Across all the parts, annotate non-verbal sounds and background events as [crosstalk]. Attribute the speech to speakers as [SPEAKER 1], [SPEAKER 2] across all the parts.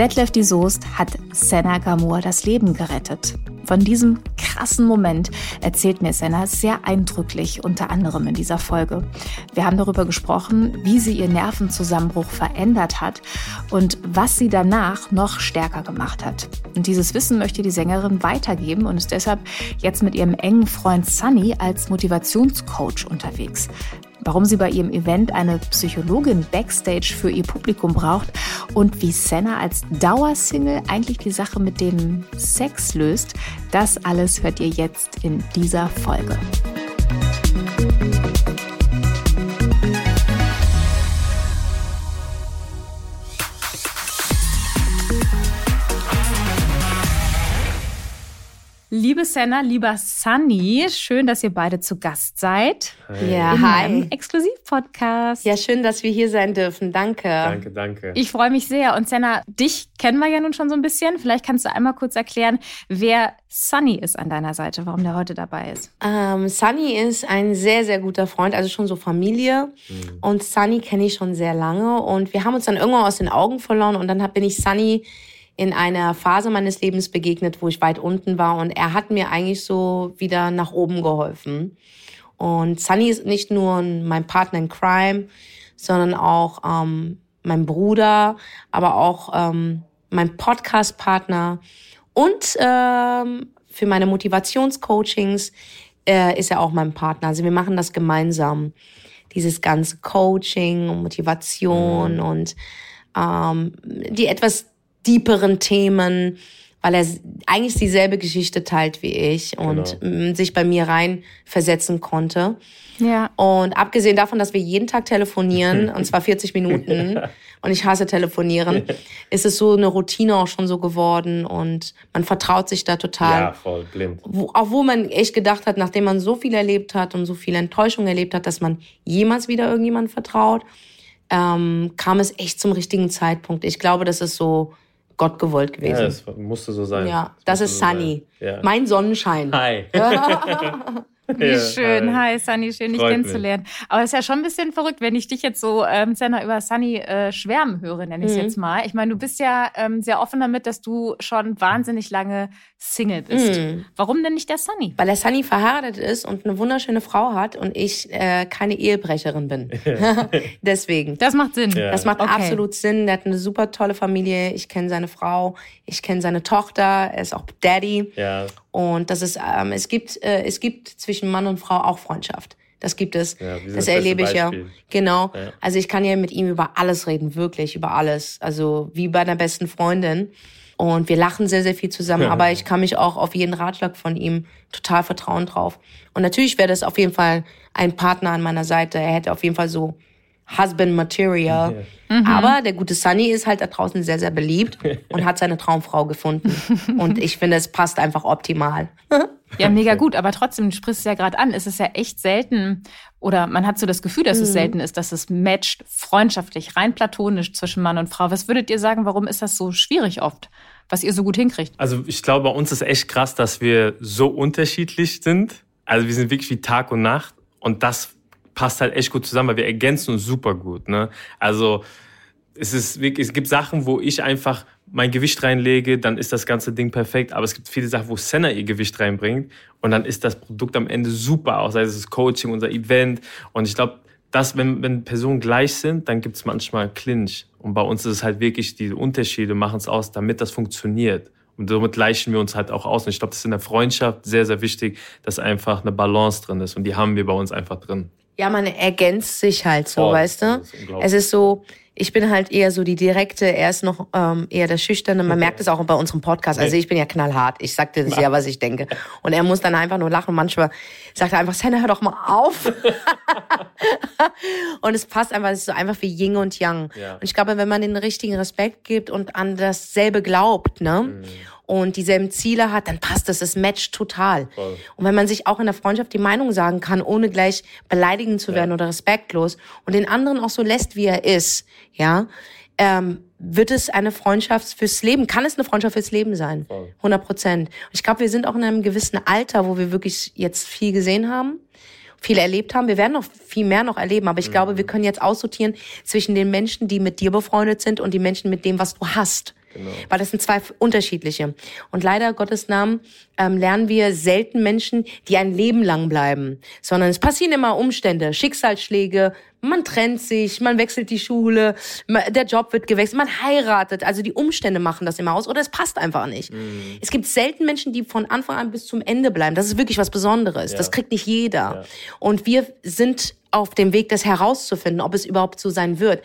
[SPEAKER 1] Detlef die Soest hat Senna Gamur das Leben gerettet. Von diesem krassen Moment erzählt mir Senna sehr eindrücklich, unter anderem in dieser Folge. Wir haben darüber gesprochen, wie sie ihr Nervenzusammenbruch verändert hat und was sie danach noch stärker gemacht hat. Und dieses Wissen möchte die Sängerin weitergeben und ist deshalb jetzt mit ihrem engen Freund Sunny als Motivationscoach unterwegs warum sie bei ihrem Event eine Psychologin backstage für ihr Publikum braucht und wie Senna als Dauersingle eigentlich die Sache mit dem Sex löst, das alles hört ihr jetzt in dieser Folge. Liebe Senna, lieber Sunny, schön, dass ihr beide zu Gast seid.
[SPEAKER 2] Hi. Ja, in hi.
[SPEAKER 1] Exklusiv-Podcast.
[SPEAKER 2] Ja, schön, dass wir hier sein dürfen. Danke.
[SPEAKER 3] Danke, danke.
[SPEAKER 1] Ich freue mich sehr. Und Senna, dich kennen wir ja nun schon so ein bisschen. Vielleicht kannst du einmal kurz erklären, wer Sunny ist an deiner Seite, warum der heute dabei ist.
[SPEAKER 2] Ähm, Sunny ist ein sehr, sehr guter Freund, also schon so Familie. Mhm. Und Sunny kenne ich schon sehr lange. Und wir haben uns dann irgendwann aus den Augen verloren. Und dann bin ich Sunny in einer Phase meines Lebens begegnet, wo ich weit unten war und er hat mir eigentlich so wieder nach oben geholfen. Und Sunny ist nicht nur mein Partner in Crime, sondern auch ähm, mein Bruder, aber auch ähm, mein Podcast-Partner und ähm, für meine Motivationscoachings äh, ist er auch mein Partner. Also wir machen das gemeinsam, dieses ganze Coaching und Motivation mhm. und ähm, die etwas deeperen Themen, weil er eigentlich dieselbe Geschichte teilt wie ich und genau. sich bei mir reinversetzen konnte. Ja. Und abgesehen davon, dass wir jeden Tag telefonieren, [laughs] und zwar 40 Minuten, und ich hasse telefonieren, [laughs] ist es so eine Routine auch schon so geworden und man vertraut sich da total.
[SPEAKER 3] Ja, voll blind.
[SPEAKER 2] Wo, auch wo man echt gedacht hat, nachdem man so viel erlebt hat und so viel Enttäuschung erlebt hat, dass man jemals wieder irgendjemand vertraut, ähm, kam es echt zum richtigen Zeitpunkt. Ich glaube, das ist so Gott gewollt gewesen. Ja,
[SPEAKER 3] das musste so sein.
[SPEAKER 2] Ja, das, das ist so Sunny. Ja. Mein Sonnenschein.
[SPEAKER 3] Hi. [laughs]
[SPEAKER 1] Wie schön. Hi, Sunny, schön, dich kennenzulernen. Mich. Aber es ist ja schon ein bisschen verrückt, wenn ich dich jetzt so, ähm, Senna, über Sunny äh, schwärmen höre, nenne ich es mhm. jetzt mal. Ich meine, du bist ja ähm, sehr offen damit, dass du schon wahnsinnig lange Single bist. Mhm. Warum denn nicht der Sunny?
[SPEAKER 2] Weil der Sunny verheiratet ist und eine wunderschöne Frau hat und ich äh, keine Ehebrecherin bin. [laughs] [laughs] Deswegen.
[SPEAKER 1] Das macht Sinn.
[SPEAKER 2] Ja. Das macht okay. absolut Sinn. Der hat eine super tolle Familie. Ich kenne seine Frau. Ich kenne seine Tochter. Er ist auch Daddy.
[SPEAKER 3] Ja.
[SPEAKER 2] Und das ist, ähm, es gibt, äh, es gibt zwischen Mann und Frau auch Freundschaft. Das gibt es. Ja, das erlebe ich ja. Genau. Ja. Also ich kann ja mit ihm über alles reden, wirklich über alles. Also wie bei einer besten Freundin. Und wir lachen sehr, sehr viel zusammen, aber ich kann mich auch auf jeden Ratschlag von ihm total vertrauen drauf. Und natürlich wäre das auf jeden Fall ein Partner an meiner Seite. Er hätte auf jeden Fall so Husband Material. Mhm. Aber der gute Sunny ist halt da draußen sehr, sehr beliebt [laughs] und hat seine Traumfrau gefunden. Und ich finde, es passt einfach optimal. [laughs]
[SPEAKER 1] Ja, mega gut. Aber trotzdem, du sprichst es ja gerade an, es ist ja echt selten, oder man hat so das Gefühl, dass mhm. es selten ist, dass es matcht, freundschaftlich, rein platonisch zwischen Mann und Frau. Was würdet ihr sagen, warum ist das so schwierig oft, was ihr so gut hinkriegt?
[SPEAKER 3] Also ich glaube, bei uns ist echt krass, dass wir so unterschiedlich sind. Also wir sind wirklich wie Tag und Nacht. Und das passt halt echt gut zusammen, weil wir ergänzen uns super gut. Ne? Also es, ist wirklich, es gibt Sachen, wo ich einfach mein Gewicht reinlege, dann ist das ganze Ding perfekt. Aber es gibt viele Sachen, wo Senna ihr Gewicht reinbringt und dann ist das Produkt am Ende super, auch sei es das Coaching, unser Event. Und ich glaube, dass wenn, wenn Personen gleich sind, dann gibt es manchmal Clinch. Und bei uns ist es halt wirklich, diese Unterschiede machen es aus, damit das funktioniert. Und somit gleichen wir uns halt auch aus. Und ich glaube, das ist in der Freundschaft sehr, sehr wichtig, dass einfach eine Balance drin ist. Und die haben wir bei uns einfach drin.
[SPEAKER 2] Ja, man ergänzt sich halt so, oh, weißt du? Es ist so, ich bin halt eher so die direkte, er ist noch ähm, eher der Schüchterne. Man merkt es auch bei unserem Podcast. Also ich bin ja knallhart. Ich sagte das ja, was ich denke. Und er muss dann einfach nur lachen. Manchmal sagt er einfach, Senna, hör doch mal auf. [laughs] und es passt einfach, es ist so einfach wie Yin und Yang. Ja. Und ich glaube, wenn man den richtigen Respekt gibt und an dasselbe glaubt, ne? Mhm und dieselben Ziele hat, dann passt das, es matcht total. Voll. Und wenn man sich auch in der Freundschaft die Meinung sagen kann, ohne gleich beleidigend zu werden ja. oder respektlos und den anderen auch so lässt, wie er ist, ja, ähm, wird es eine Freundschaft fürs Leben, kann es eine Freundschaft fürs Leben sein. Voll. 100 Prozent. Und ich glaube, wir sind auch in einem gewissen Alter, wo wir wirklich jetzt viel gesehen haben viel erlebt haben. Wir werden noch viel mehr noch erleben, aber ich mhm. glaube, wir können jetzt aussortieren zwischen den Menschen, die mit dir befreundet sind und die Menschen mit dem, was du hast. Genau. Weil das sind zwei unterschiedliche. Und leider Gottes Namen ähm, lernen wir selten Menschen, die ein Leben lang bleiben, sondern es passieren immer Umstände, Schicksalsschläge, man trennt sich, man wechselt die Schule, der Job wird gewechselt, man heiratet. Also die Umstände machen das immer aus oder es passt einfach nicht. Mhm. Es gibt selten Menschen, die von Anfang an bis zum Ende bleiben. Das ist wirklich was Besonderes. Ja. Das kriegt nicht jeder. Ja. Und wir sind auf dem Weg, das herauszufinden, ob es überhaupt so sein wird.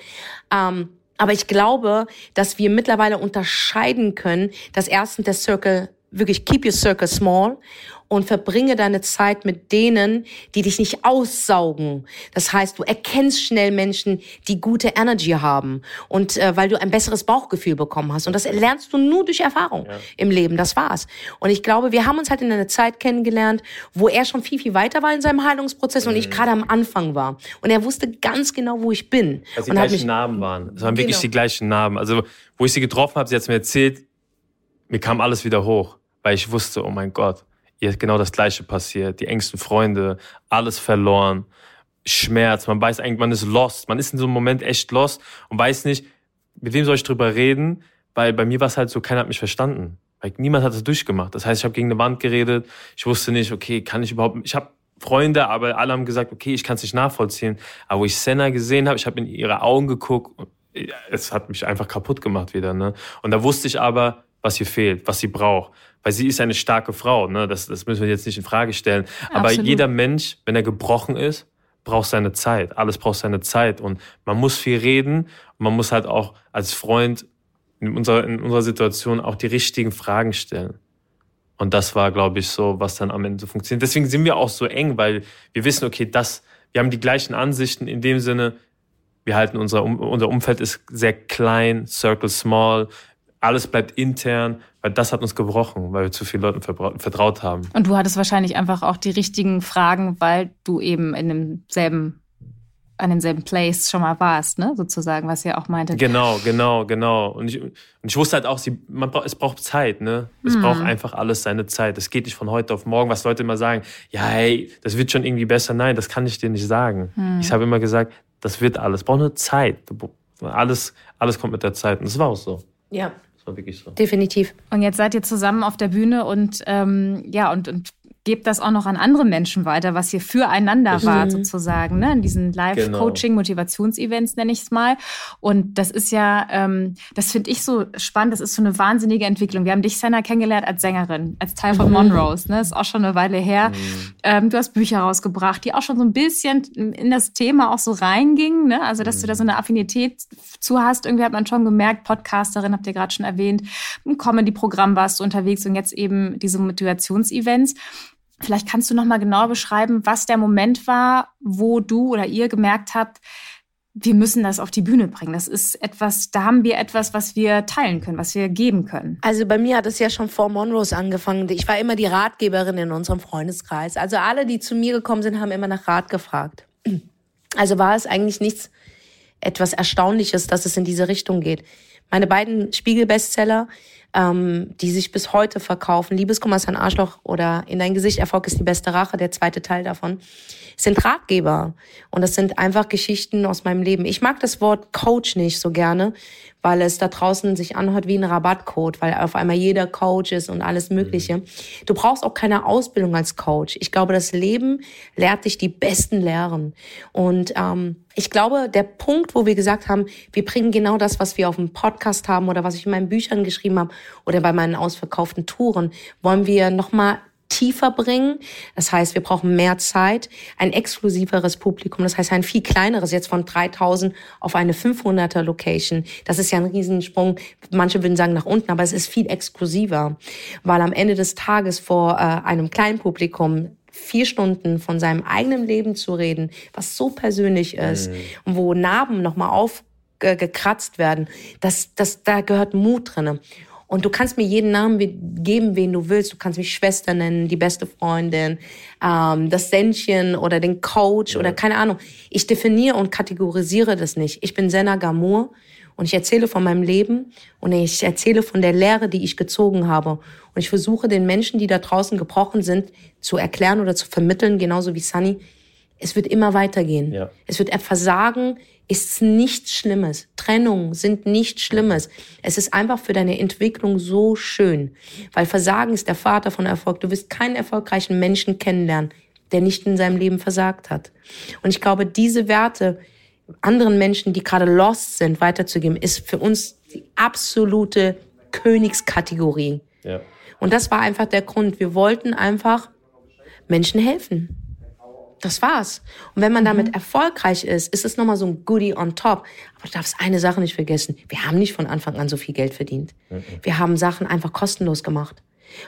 [SPEAKER 2] Ähm, aber ich glaube, dass wir mittlerweile unterscheiden können, dass erstens der Circle wirklich keep your circle small und verbringe deine Zeit mit denen, die dich nicht aussaugen. Das heißt, du erkennst schnell Menschen, die gute Energy haben und äh, weil du ein besseres Bauchgefühl bekommen hast. Und das lernst du nur durch Erfahrung ja. im Leben. Das war's. Und ich glaube, wir haben uns halt in einer Zeit kennengelernt, wo er schon viel, viel weiter war in seinem Heilungsprozess mhm. und ich mhm. gerade am Anfang war. Und er wusste ganz genau, wo ich bin.
[SPEAKER 3] Dass die gleichen Namen waren. Es waren genau. wirklich die gleichen Namen. Also, wo ich sie getroffen habe, sie hat mir erzählt, mir kam alles wieder hoch, weil ich wusste, oh mein Gott, ihr ist genau das Gleiche passiert. Die engsten Freunde, alles verloren, Schmerz. Man weiß eigentlich, man ist lost. Man ist in so einem Moment echt lost und weiß nicht, mit wem soll ich drüber reden, weil bei mir war es halt so, keiner hat mich verstanden. Weil niemand hat es durchgemacht. Das heißt, ich habe gegen eine Wand geredet. Ich wusste nicht, okay, kann ich überhaupt, ich habe Freunde, aber alle haben gesagt, okay, ich kann es nicht nachvollziehen. Aber wo ich Senna gesehen habe, ich habe in ihre Augen geguckt, es hat mich einfach kaputt gemacht wieder. Ne? Und da wusste ich aber, was ihr fehlt, was sie braucht weil sie ist eine starke Frau. Ne? Das, das müssen wir jetzt nicht in Frage stellen. Aber Absolut. jeder Mensch, wenn er gebrochen ist, braucht seine Zeit. Alles braucht seine Zeit. Und man muss viel reden. Und man muss halt auch als Freund in unserer, in unserer Situation auch die richtigen Fragen stellen. Und das war, glaube ich, so, was dann am Ende so funktioniert. Deswegen sind wir auch so eng, weil wir wissen, okay, das, wir haben die gleichen Ansichten in dem Sinne, wir halten unser, unser Umfeld ist sehr klein, circle small alles bleibt intern, weil das hat uns gebrochen, weil wir zu vielen Leuten vertraut haben.
[SPEAKER 1] Und du hattest wahrscheinlich einfach auch die richtigen Fragen, weil du eben in demselben an demselben Place schon mal warst, ne? sozusagen, was ihr auch meinte.
[SPEAKER 3] Genau, genau, genau. Und ich, und ich wusste halt auch, sie, man, es braucht Zeit, ne? Es mhm. braucht einfach alles seine Zeit. Es geht nicht von heute auf morgen, was Leute immer sagen, ja, hey, das wird schon irgendwie besser. Nein, das kann ich dir nicht sagen. Mhm. Ich habe immer gesagt, das wird alles. Es braucht nur Zeit. Alles, alles kommt mit der Zeit. Und das war auch so.
[SPEAKER 2] Ja, war wirklich so. Definitiv.
[SPEAKER 1] Und jetzt seid ihr zusammen auf der Bühne und ähm, ja, und, und gebt das auch noch an andere Menschen weiter, was hier füreinander mhm. war sozusagen, ne? in diesen Live-Coaching, genau. Nenne ich es mal. Und das ist ja, ähm, das finde ich so spannend, das ist so eine wahnsinnige Entwicklung. Wir haben dich, Senna, kennengelernt als Sängerin, als Teil von mhm. Monrose, ne? ist auch schon eine Weile her. Mhm. Ähm, du hast Bücher rausgebracht, die auch schon so ein bisschen in das Thema auch so reingingen, ne? also dass du da so eine Affinität zu hast. Irgendwie hat man schon gemerkt, Podcasterin, habt ihr gerade schon erwähnt, im Comedy-Programm warst du unterwegs und jetzt eben diese Motivationsevents. Vielleicht kannst du noch mal genau beschreiben, was der Moment war, wo du oder ihr gemerkt habt, wir müssen das auf die Bühne bringen. Das ist etwas, da haben wir etwas, was wir teilen können, was wir geben können.
[SPEAKER 2] Also bei mir hat es ja schon vor Monrose angefangen. Ich war immer die Ratgeberin in unserem Freundeskreis. Also alle, die zu mir gekommen sind, haben immer nach Rat gefragt. Also war es eigentlich nichts etwas Erstaunliches, dass es in diese Richtung geht. Meine beiden Spiegel-Bestseller ähm, die sich bis heute verkaufen. Liebeskummer ist ein Arschloch oder In dein Gesicht, Erfolg ist die beste Rache, der zweite Teil davon, sind Ratgeber. Und das sind einfach Geschichten aus meinem Leben. Ich mag das Wort Coach nicht so gerne, weil es da draußen sich anhört wie ein Rabattcode, weil auf einmal jeder Coach ist und alles Mögliche. Mhm. Du brauchst auch keine Ausbildung als Coach. Ich glaube, das Leben lehrt dich die besten Lehren. Und ähm, ich glaube, der Punkt, wo wir gesagt haben, wir bringen genau das, was wir auf dem Podcast haben oder was ich in meinen Büchern geschrieben habe oder bei meinen ausverkauften Touren, wollen wir nochmal tiefer bringen. Das heißt, wir brauchen mehr Zeit, ein exklusiveres Publikum, das heißt ein viel kleineres, jetzt von 3000 auf eine 500er Location. Das ist ja ein Riesensprung. Manche würden sagen nach unten, aber es ist viel exklusiver, weil am Ende des Tages vor äh, einem kleinen Publikum vier Stunden von seinem eigenen Leben zu reden, was so persönlich ist mhm. und wo Narben nochmal aufgekratzt werden, das, das, da gehört Mut drinne. Und du kannst mir jeden Namen geben, wen du willst. Du kannst mich Schwester nennen, die beste Freundin, ähm, das Sändchen oder den Coach ja. oder keine Ahnung. Ich definiere und kategorisiere das nicht. Ich bin Senna Gamur und ich erzähle von meinem Leben und ich erzähle von der Lehre, die ich gezogen habe. Und ich versuche den Menschen, die da draußen gebrochen sind, zu erklären oder zu vermitteln, genauso wie Sunny. Es wird immer weitergehen.
[SPEAKER 3] Ja.
[SPEAKER 2] Es wird Versagen ist nichts Schlimmes. Trennungen sind nichts Schlimmes. Es ist einfach für deine Entwicklung so schön. Weil Versagen ist der Vater von Erfolg. Du wirst keinen erfolgreichen Menschen kennenlernen, der nicht in seinem Leben versagt hat. Und ich glaube, diese Werte anderen Menschen, die gerade lost sind, weiterzugeben, ist für uns die absolute Königskategorie.
[SPEAKER 3] Ja.
[SPEAKER 2] Und das war einfach der Grund. Wir wollten einfach Menschen helfen. Das war's. Und wenn man damit erfolgreich ist, ist es nochmal so ein Goodie on top. Aber du darfst eine Sache nicht vergessen. Wir haben nicht von Anfang an so viel Geld verdient. Wir haben Sachen einfach kostenlos gemacht.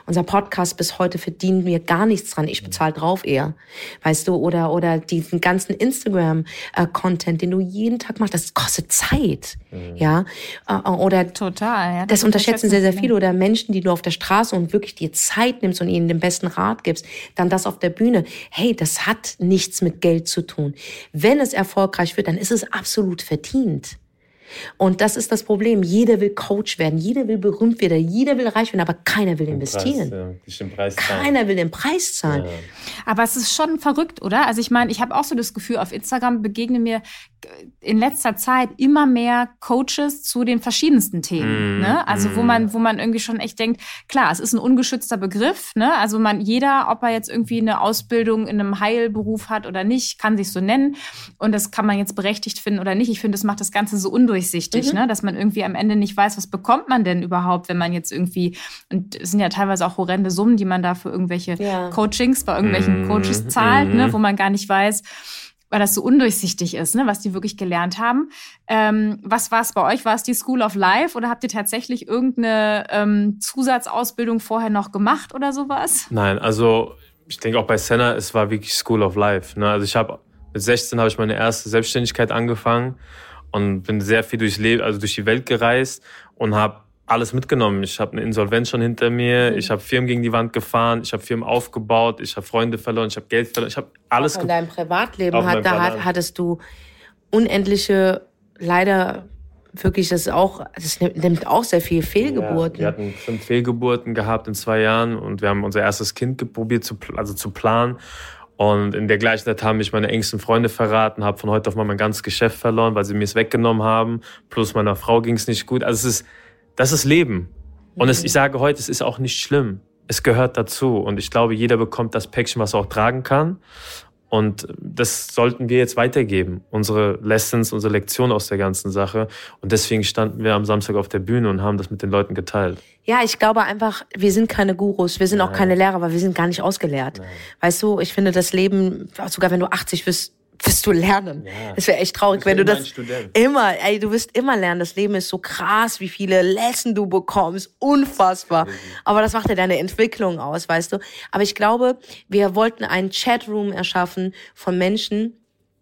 [SPEAKER 2] Unser Podcast bis heute verdienen wir gar nichts dran. Ich bezahle drauf eher. Weißt du, oder, oder diesen ganzen Instagram-Content, den du jeden Tag machst, das kostet Zeit. Ja. Äh, Oder
[SPEAKER 1] Total. Ja,
[SPEAKER 2] das unterschätzen sehr, sehr viele. Oder Menschen, die du auf der Straße und wirklich dir Zeit nimmst und ihnen den besten Rat gibst. Dann das auf der Bühne. Hey, das hat nichts mit Geld zu tun. Wenn es erfolgreich wird, dann ist es absolut verdient. Und das ist das Problem. Jeder will Coach werden, jeder will berühmt werden, jeder will reich werden, aber keiner will investieren.
[SPEAKER 3] Preis, ja, Preis.
[SPEAKER 2] Keiner will den Preis zahlen.
[SPEAKER 3] Ja.
[SPEAKER 1] Aber es ist schon verrückt, oder? Also ich meine, ich habe auch so das Gefühl, auf Instagram begegnen mir in letzter Zeit immer mehr Coaches zu den verschiedensten Themen.
[SPEAKER 3] Mm,
[SPEAKER 1] ne? Also wo man, wo man irgendwie schon echt denkt, klar, es ist ein ungeschützter Begriff. Ne? Also man, jeder, ob er jetzt irgendwie eine Ausbildung in einem Heilberuf hat oder nicht, kann sich so nennen. Und das kann man jetzt berechtigt finden oder nicht. Ich finde, das macht das Ganze so undurchsichtig, ne? dass man irgendwie am Ende nicht weiß, was bekommt man denn überhaupt, wenn man jetzt irgendwie, und es sind ja teilweise auch horrende Summen, die man da für irgendwelche
[SPEAKER 2] Ja.
[SPEAKER 1] Coachings bei irgendwelchen
[SPEAKER 3] Mhm,
[SPEAKER 1] Coaches zahlt,
[SPEAKER 3] mhm.
[SPEAKER 1] ne? wo man gar nicht weiß, weil das so undurchsichtig ist, ne, was die wirklich gelernt haben. Ähm, was war es bei euch? War es die School of Life oder habt ihr tatsächlich irgendeine ähm, Zusatzausbildung vorher noch gemacht oder sowas?
[SPEAKER 3] Nein, also ich denke auch bei Senna, es war wirklich School of Life. Ne? Also ich habe mit 16 habe ich meine erste Selbstständigkeit angefangen und bin sehr viel durchs Leben, also durch die Welt gereist und habe alles mitgenommen. Ich habe eine Insolvenz schon hinter mir, ich habe Firmen gegen die Wand gefahren, ich habe Firmen aufgebaut, ich habe Freunde verloren, ich habe Geld verloren, ich habe alles
[SPEAKER 2] In
[SPEAKER 3] ge
[SPEAKER 2] deinem Privatleben
[SPEAKER 3] Auch
[SPEAKER 2] hat, da hat, hattest du unendliche, leider wirklich, das ist auch, das nimmt, auch sehr viel Fehlgeburten.
[SPEAKER 3] Ja, wir hatten fünf Fehlgeburten gehabt in zwei Jahren und wir haben unser erstes Kind probiert zu, also zu planen. Und in der gleichen Zeit haben mich meine engsten Freunde verraten, habe von heute auf morgen mein ganzes Geschäft verloren, weil sie mir es weggenommen haben. Plus meiner Frau ging es nicht gut. Also es ist, das ist Leben. Und es, ich sage heute, es ist auch nicht schlimm. Es gehört dazu. Und ich glaube, jeder bekommt das Päckchen, was er auch tragen kann. Und das sollten wir jetzt weitergeben. Unsere Lessons, unsere Lektion aus der ganzen Sache. Und deswegen standen wir am Samstag auf der Bühne und haben das mit den Leuten geteilt.
[SPEAKER 2] Ja, ich glaube einfach, wir sind keine Gurus, wir sind auch
[SPEAKER 3] Nein.
[SPEAKER 2] keine Lehrer, weil wir sind gar nicht ausgelehrt. Weißt du, ich finde das Leben, sogar wenn du 80 bist, wirst du lernen.
[SPEAKER 3] Ja.
[SPEAKER 2] Es wäre echt traurig, wenn du das immer, ey, du wirst immer lernen. Das Leben ist so krass, wie viele Lesson du bekommst, unfassbar. Aber das macht ja deine Entwicklung aus, weißt du. Aber ich glaube, wir wollten einen Chatroom erschaffen von Menschen,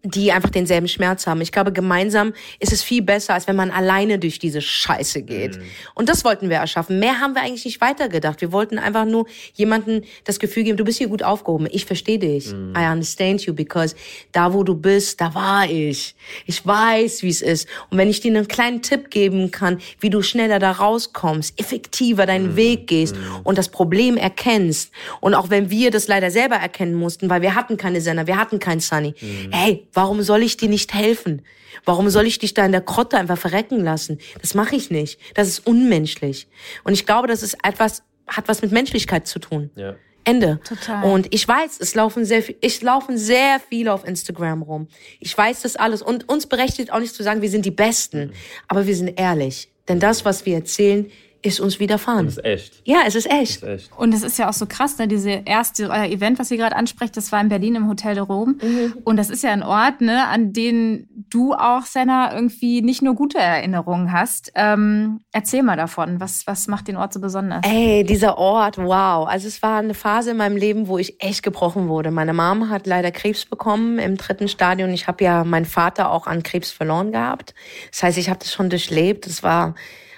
[SPEAKER 2] die einfach denselben Schmerz haben. Ich glaube, gemeinsam ist es viel besser, als wenn man alleine durch diese Scheiße geht. Und das wollten wir erschaffen. Mehr haben wir eigentlich nicht weitergedacht. Wir wollten einfach nur jemandem das Gefühl geben, du bist hier gut aufgehoben. Ich verstehe dich. I understand you, because da, wo du bist, da war ich. Ich weiß, wie es ist. Und wenn ich dir einen kleinen Tipp geben kann, wie du schneller da rauskommst, effektiver deinen Weg gehst und das Problem erkennst. Und auch wenn wir das leider selber erkennen mussten, weil wir hatten keine Sender, wir hatten keinen Sunny. Hey, warum soll ich dir nicht helfen? Warum soll ich dich da in der Krotte einfach verrecken lassen? Das mache ich nicht. Das ist unmenschlich. Und ich glaube, das ist etwas, hat was mit Menschlichkeit zu tun.
[SPEAKER 3] Ja.
[SPEAKER 2] Ende.
[SPEAKER 1] Total.
[SPEAKER 2] Und ich weiß, es laufen sehr ich laufen sehr viele auf Instagram rum. Ich weiß das alles und uns berechtigt auch nicht zu sagen, wir sind die Besten, aber wir sind ehrlich, denn das, was wir erzählen, ist uns widerfahren.
[SPEAKER 3] Das ist echt.
[SPEAKER 2] Ja, es ist echt.
[SPEAKER 3] Das ist echt.
[SPEAKER 1] Und es ist ja auch so krass, ne? Diese erste euer Event, was ihr gerade ansprecht, das war in Berlin im Hotel de Rome. Und das ist ja ein Ort, ne, an den du auch, Senna, irgendwie nicht nur gute Erinnerungen hast. Ähm, erzähl mal davon. Was, was macht den Ort so besonders?
[SPEAKER 2] Ey, dieser Ort, wow. Also es war eine Phase in meinem Leben, wo ich echt gebrochen wurde. Meine Mom hat leider Krebs bekommen im dritten Stadion. Ich habe ja meinen Vater auch an Krebs verloren gehabt. Das heißt, ich habe das schon durchlebt. Das war,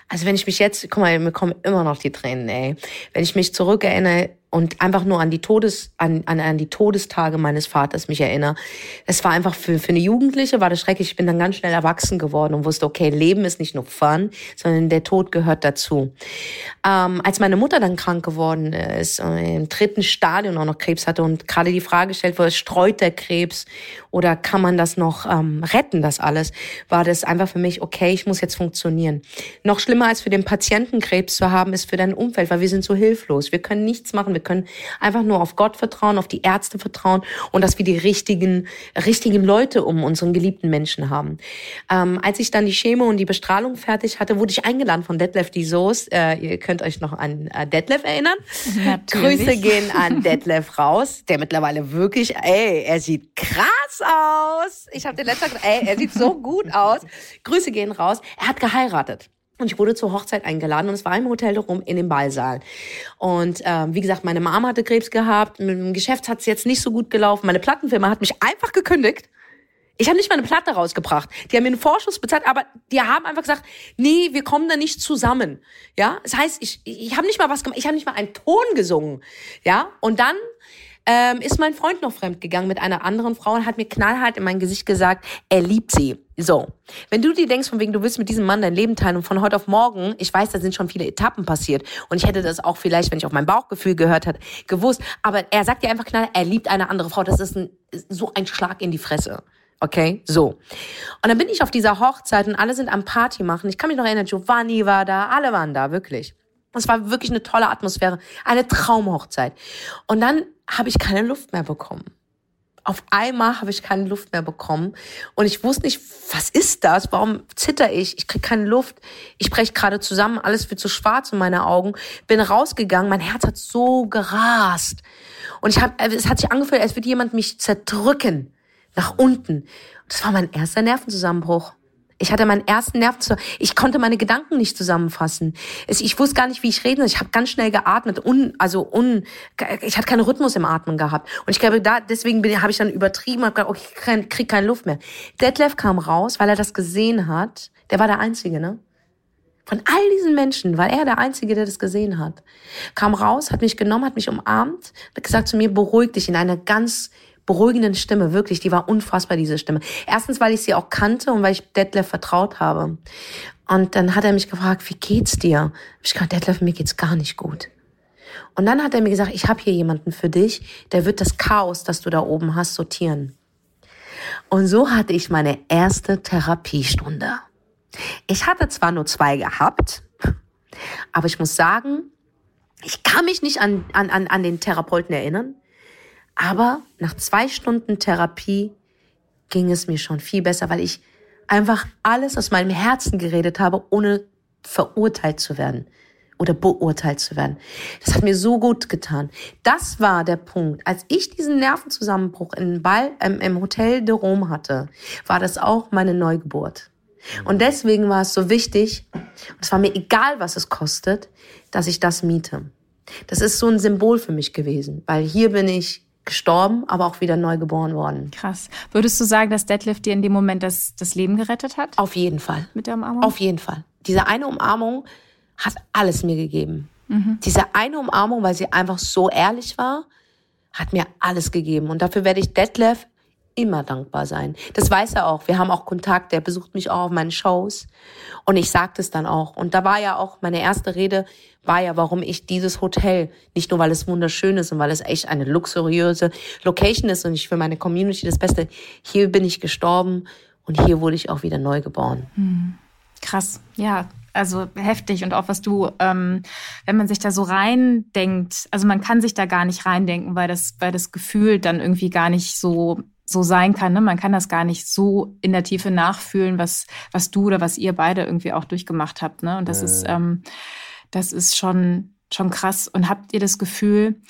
[SPEAKER 2] also wenn ich mich jetzt, guck mal, mir kommen immer noch die Tränen, ey. Wenn ich mich zurückerinnere, und einfach nur an die Todes an, an, an die Todestage meines Vaters mich erinnere. Es war einfach für, für eine Jugendliche war das schrecklich. Ich bin dann ganz schnell erwachsen geworden und wusste, okay, Leben ist nicht nur Fun, sondern der Tod gehört dazu. Ähm, als meine Mutter dann krank geworden ist, im dritten Stadion auch noch Krebs hatte und gerade die Frage gestellt wurde, streut der Krebs oder kann man das noch ähm, retten, das alles, war das einfach für mich, okay, ich muss jetzt funktionieren. Noch schlimmer als für den Patienten Krebs zu haben, ist für dein Umfeld, weil wir sind so hilflos. Wir können nichts machen. Wir können einfach nur auf Gott vertrauen, auf die Ärzte vertrauen und dass wir die richtigen, richtigen Leute um unseren geliebten Menschen haben. Ähm, als ich dann die Chemo und die Bestrahlung fertig hatte, wurde ich eingeladen von Detlef die Soos. Äh, ihr könnt euch noch an äh, Detlef erinnern. Natürlich. Grüße gehen an Detlef raus, der mittlerweile wirklich, ey, er sieht krass aus. Ich habe den letzten Tag, ey, er sieht so gut aus. Grüße gehen raus. Er hat geheiratet. Und ich wurde zur Hochzeit eingeladen und es war im Hotel rum in dem Ballsaal. Und äh, wie gesagt, meine Mama hatte Krebs gehabt, mit dem Geschäft hat es jetzt nicht so gut gelaufen. Meine Plattenfirma hat mich einfach gekündigt. Ich habe nicht mal eine Platte rausgebracht. Die haben mir einen Vorschuss bezahlt, aber die haben einfach gesagt, nee, wir kommen da nicht zusammen. Ja, das heißt, ich ich habe nicht mal was gemacht, ich habe nicht mal einen Ton gesungen. Ja, und dann ähm, ist mein Freund noch fremd gegangen mit einer anderen Frau und hat mir knallhart in mein Gesicht gesagt, er liebt sie. So, wenn du dir denkst, von wegen, du willst mit diesem Mann dein Leben teilen und von heute auf morgen, ich weiß, da sind schon viele Etappen passiert und ich hätte das auch vielleicht, wenn ich auf mein Bauchgefühl gehört hätte, gewusst, aber er sagt dir einfach knallhart, er liebt eine andere Frau. Das ist ein, so ein Schlag in die Fresse. Okay, so. Und dann bin ich auf dieser Hochzeit und alle sind am Party machen. Ich kann mich noch erinnern, Giovanni war da, alle waren da, wirklich. Es war wirklich eine tolle Atmosphäre, eine Traumhochzeit. Und dann habe ich keine Luft mehr bekommen. Auf einmal habe ich keine Luft mehr bekommen und ich wusste nicht, was ist das? Warum zitter ich? Ich kriege keine Luft. Ich breche gerade zusammen, alles wird zu schwarz in meine Augen. Bin rausgegangen, mein Herz hat so gerast und ich habe, es hat sich angefühlt, als würde jemand mich zerdrücken nach unten. Das war mein erster Nervenzusammenbruch. Ich hatte meinen ersten Nerv zu, ich konnte meine Gedanken nicht zusammenfassen. Ich wusste gar nicht, wie ich reden soll. Ich habe ganz schnell geatmet, un, also un, ich hatte keinen Rhythmus im Atmen gehabt. Und ich glaube, da deswegen habe ich dann übertrieben, habe gedacht, okay, ich krieg keine Luft mehr. Detlef kam raus, weil er das gesehen hat. Der war der Einzige, ne? Von all diesen Menschen war er der Einzige, der das gesehen hat. Kam raus, hat mich genommen, hat mich umarmt, hat gesagt zu mir, beruhig dich in einer ganz beruhigenden Stimme, wirklich, die war unfassbar, diese Stimme. Erstens, weil ich sie auch kannte und weil ich Detlef vertraut habe. Und dann hat er mich gefragt, wie geht's dir? Ich gesagt, Detlef, mir geht's gar nicht gut. Und dann hat er mir gesagt, ich habe hier jemanden für dich, der wird das Chaos, das du da oben hast, sortieren. Und so hatte ich meine erste Therapiestunde. Ich hatte zwar nur zwei gehabt, aber ich muss sagen, ich kann mich nicht an, an, an den Therapeuten erinnern. Aber nach zwei Stunden Therapie ging es mir schon viel besser, weil ich einfach alles aus meinem Herzen geredet habe, ohne verurteilt zu werden oder beurteilt zu werden. Das hat mir so gut getan. Das war der Punkt. Als ich diesen Nervenzusammenbruch in Ball, ähm, im Hotel de Rome hatte, war das auch meine Neugeburt. Und deswegen war es so wichtig, und es war mir egal, was es kostet, dass ich das miete. Das ist so ein Symbol für mich gewesen, weil hier bin ich gestorben, aber auch wieder neu geboren worden.
[SPEAKER 1] Krass. Würdest du sagen, dass Deadlift dir in dem Moment das, das Leben gerettet hat?
[SPEAKER 2] Auf jeden Fall.
[SPEAKER 1] Mit der Umarmung?
[SPEAKER 2] Auf jeden Fall. Diese eine Umarmung hat alles mir gegeben. Mhm. Diese eine Umarmung, weil sie einfach so ehrlich war, hat mir alles gegeben. Und dafür werde ich Detlef immer dankbar sein. Das weiß er auch. Wir haben auch Kontakt. Er besucht mich auch auf meinen Shows. Und ich sagte es dann auch. Und da war ja auch, meine erste Rede war ja, warum ich dieses Hotel, nicht nur weil es wunderschön ist und weil es echt eine luxuriöse Location ist und ich für meine Community das Beste, hier bin ich gestorben und hier wurde ich auch wieder neu geboren.
[SPEAKER 1] Hm. Krass, ja, also heftig und auch was du, ähm, wenn man sich da so reindenkt, also man kann sich da gar nicht reindenken, weil das, weil das Gefühl dann irgendwie gar nicht so so sein kann. Ne? Man kann das gar nicht so in der Tiefe nachfühlen, was, was du oder was ihr beide irgendwie auch durchgemacht habt. Ne? Und das äh. ist, ähm, das ist schon, schon krass. Und habt ihr das Gefühl,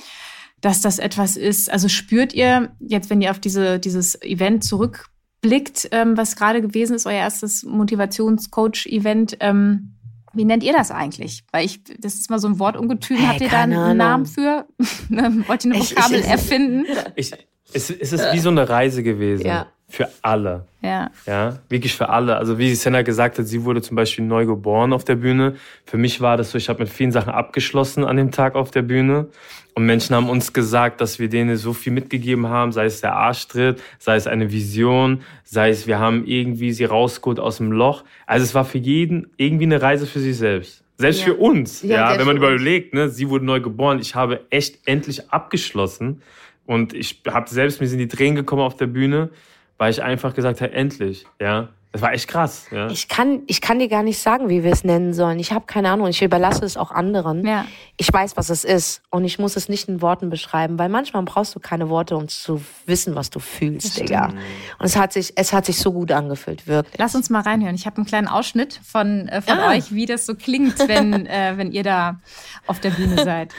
[SPEAKER 1] dass das etwas ist? Also spürt ihr jetzt, wenn ihr auf diese, dieses Event zurückblickt, ähm, was gerade gewesen ist, euer erstes Motivationscoach-Event, ähm, wie nennt ihr das eigentlich? Weil ich, das ist mal so ein Wortungetüm. Hey, Habt ihr da einen Ahnung. Namen für? [laughs] Wollt ihr eine Vokabel erfinden?
[SPEAKER 3] Ich, es, es ist wie so eine Reise gewesen. Ja. für alle.
[SPEAKER 1] Ja.
[SPEAKER 3] Ja, wirklich für alle. Also wie Senna gesagt hat, sie wurde zum Beispiel neu geboren auf der Bühne. Für mich war das so, ich habe mit vielen Sachen abgeschlossen an dem Tag auf der Bühne. Und Menschen haben uns gesagt, dass wir denen so viel mitgegeben haben, sei es der Arschtritt, sei es eine Vision, sei es wir haben irgendwie sie rausgeholt aus dem Loch. Also es war für jeden irgendwie eine Reise für sich selbst. Selbst ja. für uns, ja, ja wenn man überlegt, ne, sie wurde neu geboren, ich habe echt endlich abgeschlossen und ich habe selbst mir sind die Tränen gekommen auf der Bühne weil ich einfach gesagt habe, endlich, ja. Das war echt krass. Ja.
[SPEAKER 2] Ich, kann, ich kann dir gar nicht sagen, wie wir es nennen sollen. Ich habe keine Ahnung. Ich überlasse es auch anderen.
[SPEAKER 1] Ja.
[SPEAKER 2] Ich weiß, was es ist. Und ich muss es nicht in Worten beschreiben, weil manchmal brauchst du keine Worte, um zu wissen, was du fühlst, Digga. Und es hat, sich, es hat sich so gut angefühlt, wirklich.
[SPEAKER 1] Lass uns mal reinhören. Ich habe einen kleinen Ausschnitt von, äh, von ah. euch, wie das so klingt, wenn, [laughs] äh, wenn ihr da auf der Bühne seid.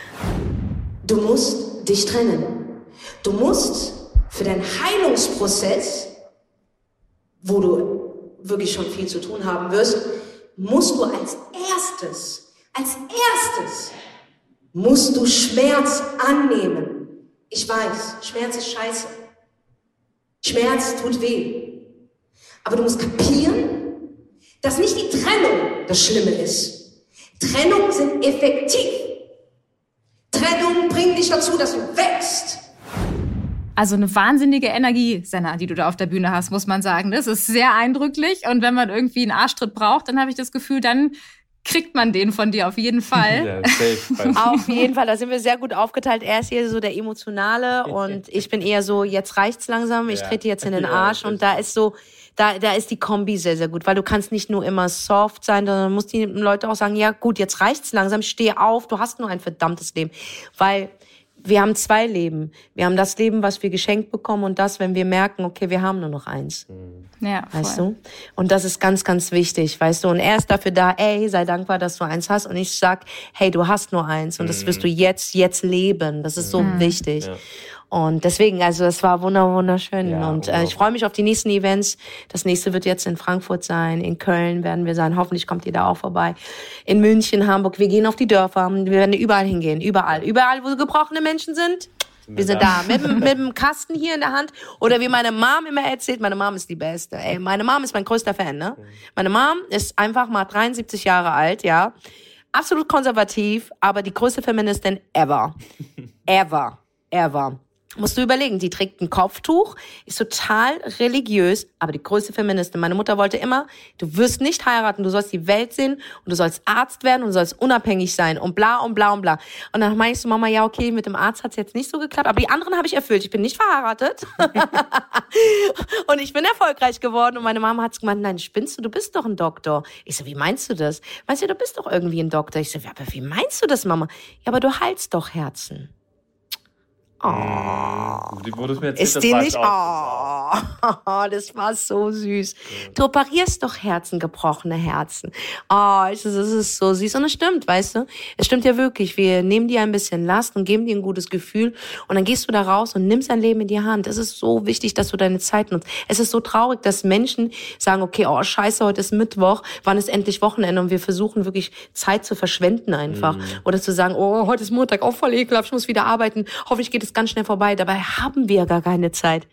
[SPEAKER 4] Du musst dich trennen. Du musst für deinen Heilungsprozess wo du wirklich schon viel zu tun haben wirst, musst du als erstes, als erstes, musst du Schmerz annehmen. Ich weiß, Schmerz ist scheiße. Schmerz tut weh. Aber du musst kapieren, dass nicht die Trennung das Schlimme ist. Trennung sind effektiv. Trennung bringt dich dazu, dass du wächst.
[SPEAKER 1] Also eine wahnsinnige Energie, Senna, die du da auf der Bühne hast, muss man sagen. Das ist sehr eindrücklich. Und wenn man irgendwie einen Arschtritt braucht, dann habe ich das Gefühl, dann kriegt man den von dir auf jeden Fall. Ja,
[SPEAKER 2] safe, [laughs] auf jeden Fall, da sind wir sehr gut aufgeteilt. Er ist hier so der Emotionale und [laughs] ich bin eher so, jetzt reicht's langsam, ich trete jetzt in den Arsch und da ist so, da, da ist die Kombi sehr, sehr gut, weil du kannst nicht nur immer soft sein, sondern musst die Leute auch sagen, ja gut, jetzt reicht's langsam, steh auf, du hast nur ein verdammtes Leben. Weil wir haben zwei Leben. Wir haben das Leben, was wir geschenkt bekommen und das, wenn wir merken, okay, wir haben nur noch eins.
[SPEAKER 1] Ja,
[SPEAKER 2] voll. Weißt du? Und das ist ganz, ganz wichtig, weißt du? Und er ist dafür da, ey, sei dankbar, dass du eins hast. Und ich sag, hey, du hast nur eins und das wirst du mhm. jetzt, jetzt leben. Das ist so mhm. wichtig. Ja. Und deswegen, also es war wunderschön. Ja, und äh, ich freue mich auf die nächsten Events. Das nächste wird jetzt in Frankfurt sein, in Köln werden wir sein. Hoffentlich kommt ihr da auch vorbei. In München, Hamburg. Wir gehen auf die Dörfer. Wir werden überall hingehen. Überall. Überall, wo gebrochene Menschen sind. Wir sind da mit, [laughs] mit dem Kasten hier in der Hand. Oder wie meine Mom immer erzählt, meine Mom ist die Beste. Ey, meine Mom ist mein größter Fan, ne? Meine Mom ist einfach mal 73 Jahre alt, ja. Absolut konservativ, aber die größte Feministin ever. [laughs] ever. Ever musst du überlegen, die trägt ein Kopftuch, ist total religiös, aber die größte Feministin. Meine Mutter wollte immer, du wirst nicht heiraten, du sollst die Welt sehen und du sollst Arzt werden und du sollst unabhängig sein und bla und bla und bla. Und dann meinst du, Mama, ja, okay, mit dem Arzt hat's jetzt nicht so geklappt, aber die anderen habe ich erfüllt. Ich bin nicht verheiratet [laughs] und ich bin erfolgreich geworden. Und meine Mama hat gemeint, nein, spinnst du, du bist doch ein Doktor. Ich so, wie meinst du das? Meinst du, du bist doch irgendwie ein Doktor? Ich so, aber wie meinst du das, Mama? Ja, aber du heilst doch Herzen. Oh. Die wurde mir ist die nicht? Oh. [laughs] das war so süß. Du operierst doch Herzen, gebrochene Herzen. Oh, das ist so süß. Und es stimmt, weißt du? Es stimmt ja wirklich. Wir nehmen dir ein bisschen Last und geben dir ein gutes Gefühl. Und dann gehst du da raus und nimmst dein Leben in die Hand. Es ist so wichtig, dass du deine Zeit nutzt. Es ist so traurig, dass Menschen sagen, okay, oh, scheiße, heute ist Mittwoch. Wann ist endlich Wochenende? Und wir versuchen wirklich Zeit zu verschwenden einfach. Mhm. Oder zu sagen, oh, heute ist Montag, auch oh, voll ekelhaft, ich muss wieder arbeiten. Hoffentlich geht es ganz schnell vorbei. Dabei haben wir gar keine Zeit.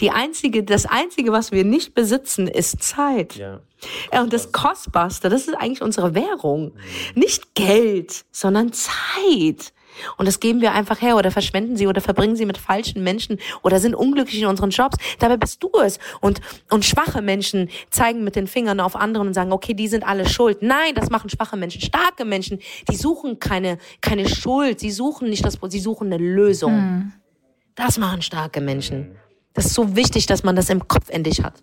[SPEAKER 2] Die einzige, das einzige, was wir nicht besitzen, ist Zeit. Ja. ja und das Kostbarste, das ist eigentlich unsere Währung. Nicht Geld, sondern Zeit. Und das geben wir einfach her oder verschwenden sie oder verbringen sie mit falschen Menschen oder sind unglücklich in unseren Jobs. Dabei bist du es. Und, und schwache Menschen zeigen mit den Fingern auf anderen und sagen, okay, die sind alle schuld. Nein, das machen schwache Menschen. Starke Menschen, die suchen keine, keine Schuld. Sie suchen nicht das, sie suchen eine Lösung. Hm. Das machen starke Menschen. Das ist so wichtig, dass man das im Kopf endlich hat.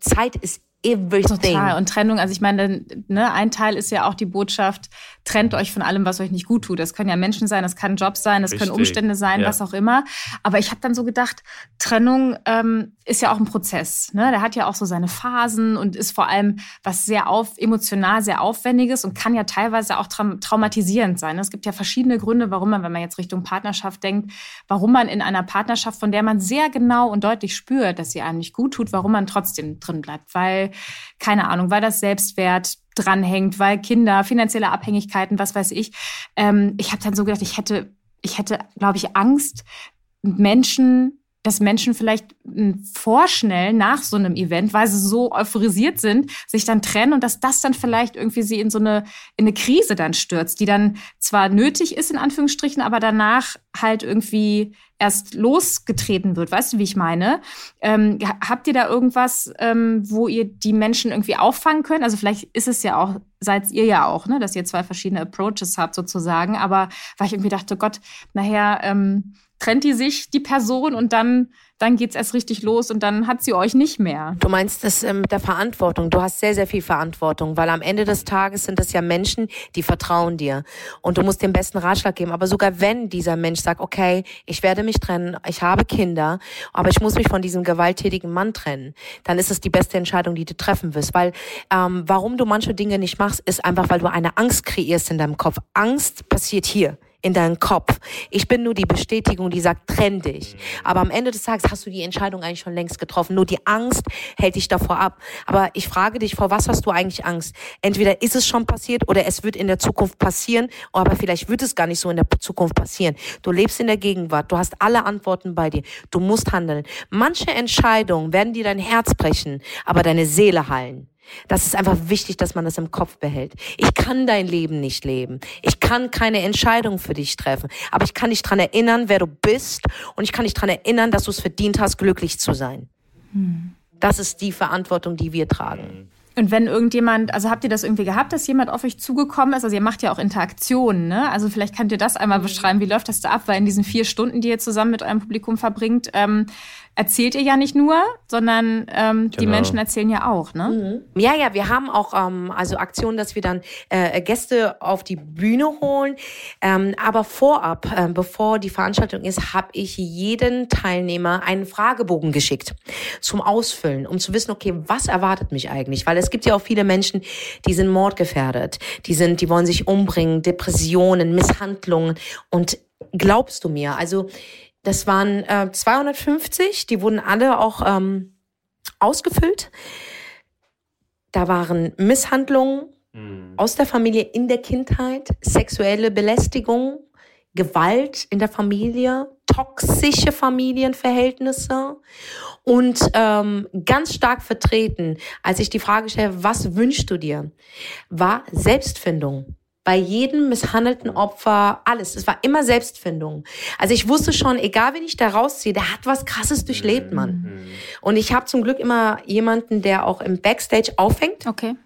[SPEAKER 2] Zeit ist everything.
[SPEAKER 1] Total. Und Trennung, also ich meine, ne, ein Teil ist ja auch die Botschaft, trennt euch von allem, was euch nicht gut tut. Das können ja Menschen sein, das kann Job sein, das Richtig. können Umstände sein, ja. was auch immer. Aber ich habe dann so gedacht, Trennung ähm, ist ja auch ein Prozess. Ne? Der hat ja auch so seine Phasen und ist vor allem was sehr auf, emotional sehr aufwendiges und kann ja teilweise auch tra traumatisierend sein. Es gibt ja verschiedene Gründe, warum man, wenn man jetzt Richtung Partnerschaft denkt, warum man in einer Partnerschaft, von der man sehr genau und deutlich spürt, dass sie einem nicht gut tut, warum man trotzdem drin bleibt. Weil, keine Ahnung, weil das Selbstwert dranhängt, weil Kinder, finanzielle Abhängigkeiten, was weiß ich. Ähm, ich habe dann so gedacht, ich hätte, ich hätte, glaube ich, Angst, Menschen dass Menschen vielleicht vorschnell nach so einem Event, weil sie so euphorisiert sind, sich dann trennen und dass das dann vielleicht irgendwie sie in so eine, in eine Krise dann stürzt, die dann zwar nötig ist, in Anführungsstrichen, aber danach halt irgendwie erst losgetreten wird. Weißt du, wie ich meine? Ähm, habt ihr da irgendwas, ähm, wo ihr die Menschen irgendwie auffangen könnt? Also vielleicht ist es ja auch, seid ihr ja auch, ne, dass ihr zwei verschiedene Approaches habt sozusagen. Aber weil ich irgendwie dachte, Gott, nachher ähm, trennt die sich, die Person, und dann dann geht's erst richtig los und dann hat sie euch nicht mehr.
[SPEAKER 2] Du meinst das ähm, mit der Verantwortung. Du hast sehr, sehr viel Verantwortung, weil am Ende des Tages sind das ja Menschen, die vertrauen dir. Und du musst den besten Ratschlag geben. Aber sogar wenn dieser Mensch sagt, okay, ich werde mich trennen, ich habe Kinder, aber ich muss mich von diesem gewalttätigen Mann trennen, dann ist es die beste Entscheidung, die du treffen wirst. Weil ähm, warum du manche Dinge nicht machst, ist einfach, weil du eine Angst kreierst in deinem Kopf. Angst passiert hier in deinen Kopf. Ich bin nur die Bestätigung, die sagt, trenn dich. Aber am Ende des Tages hast du die Entscheidung eigentlich schon längst getroffen. Nur die Angst hält dich davor ab. Aber ich frage dich, vor was hast du eigentlich Angst? Entweder ist es schon passiert oder es wird in der Zukunft passieren, aber vielleicht wird es gar nicht so in der Zukunft passieren. Du lebst in der Gegenwart, du hast alle Antworten bei dir. Du musst handeln. Manche Entscheidungen werden dir dein Herz brechen, aber deine Seele heilen. Das ist einfach wichtig, dass man das im Kopf behält. Ich kann dein Leben nicht leben. Ich kann keine Entscheidung für dich treffen. Aber ich kann dich dran erinnern, wer du bist. Und ich kann dich dran erinnern, dass du es verdient hast, glücklich zu sein. Hm. Das ist die Verantwortung, die wir tragen.
[SPEAKER 1] Und wenn irgendjemand, also habt ihr das irgendwie gehabt, dass jemand auf euch zugekommen ist? Also ihr macht ja auch Interaktionen, ne? Also vielleicht könnt ihr das einmal beschreiben. Wie läuft das da ab? Weil in diesen vier Stunden, die ihr zusammen mit eurem Publikum verbringt, ähm, erzählt ihr ja nicht nur, sondern ähm, genau. die Menschen erzählen ja auch, ne?
[SPEAKER 2] Mhm. Ja, ja, wir haben auch ähm, also Aktionen, dass wir dann äh, Gäste auf die Bühne holen. Ähm, aber vorab, äh, bevor die Veranstaltung ist, habe ich jeden Teilnehmer einen Fragebogen geschickt zum Ausfüllen, um zu wissen, okay, was erwartet mich eigentlich? Weil es gibt ja auch viele Menschen, die sind mordgefährdet, die sind, die wollen sich umbringen, Depressionen, Misshandlungen und glaubst du mir, also das waren äh, 250, die wurden alle auch ähm, ausgefüllt. Da waren Misshandlungen mhm. aus der Familie in der Kindheit, sexuelle Belästigung, Gewalt in der Familie, toxische Familienverhältnisse und ähm, ganz stark vertreten, als ich die Frage stelle, was wünschst du dir, war Selbstfindung bei jedem misshandelten Opfer alles. Es war immer Selbstfindung. Also ich wusste schon, egal wen ich da rausziehe, der hat was Krasses durchlebt, Mann. Mhm. Und ich habe zum Glück immer jemanden, der auch im Backstage auffängt.
[SPEAKER 1] Okay.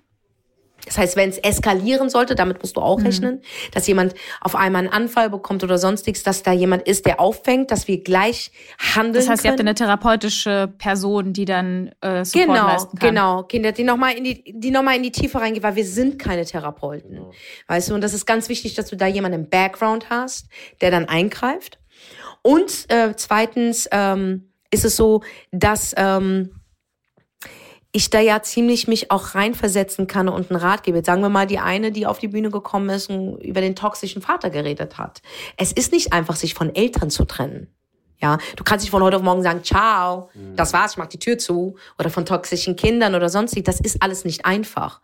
[SPEAKER 2] Das heißt, wenn es eskalieren sollte, damit musst du auch mhm. rechnen, dass jemand auf einmal einen Anfall bekommt oder sonstiges, dass da jemand ist, der auffängt, dass wir gleich handeln Das
[SPEAKER 1] heißt,
[SPEAKER 2] können.
[SPEAKER 1] ihr habt eine therapeutische Person, die dann äh,
[SPEAKER 2] Support genau, leisten kann. Genau, Kinder, die nochmal in die, die noch mal in die Tiefe reingeht, weil wir sind keine Therapeuten. Genau. Weißt du, und das ist ganz wichtig, dass du da jemanden im Background hast, der dann eingreift. Und äh, zweitens ähm, ist es so, dass ähm, ich da ja ziemlich mich auch reinversetzen kann und einen Rat gebe. Sagen wir mal die eine, die auf die Bühne gekommen ist und über den toxischen Vater geredet hat. Es ist nicht einfach, sich von Eltern zu trennen. Ja, du kannst nicht von heute auf morgen sagen, ciao, mhm. das war's, ich mach die Tür zu. Oder von toxischen Kindern oder sonstig. Das ist alles nicht einfach.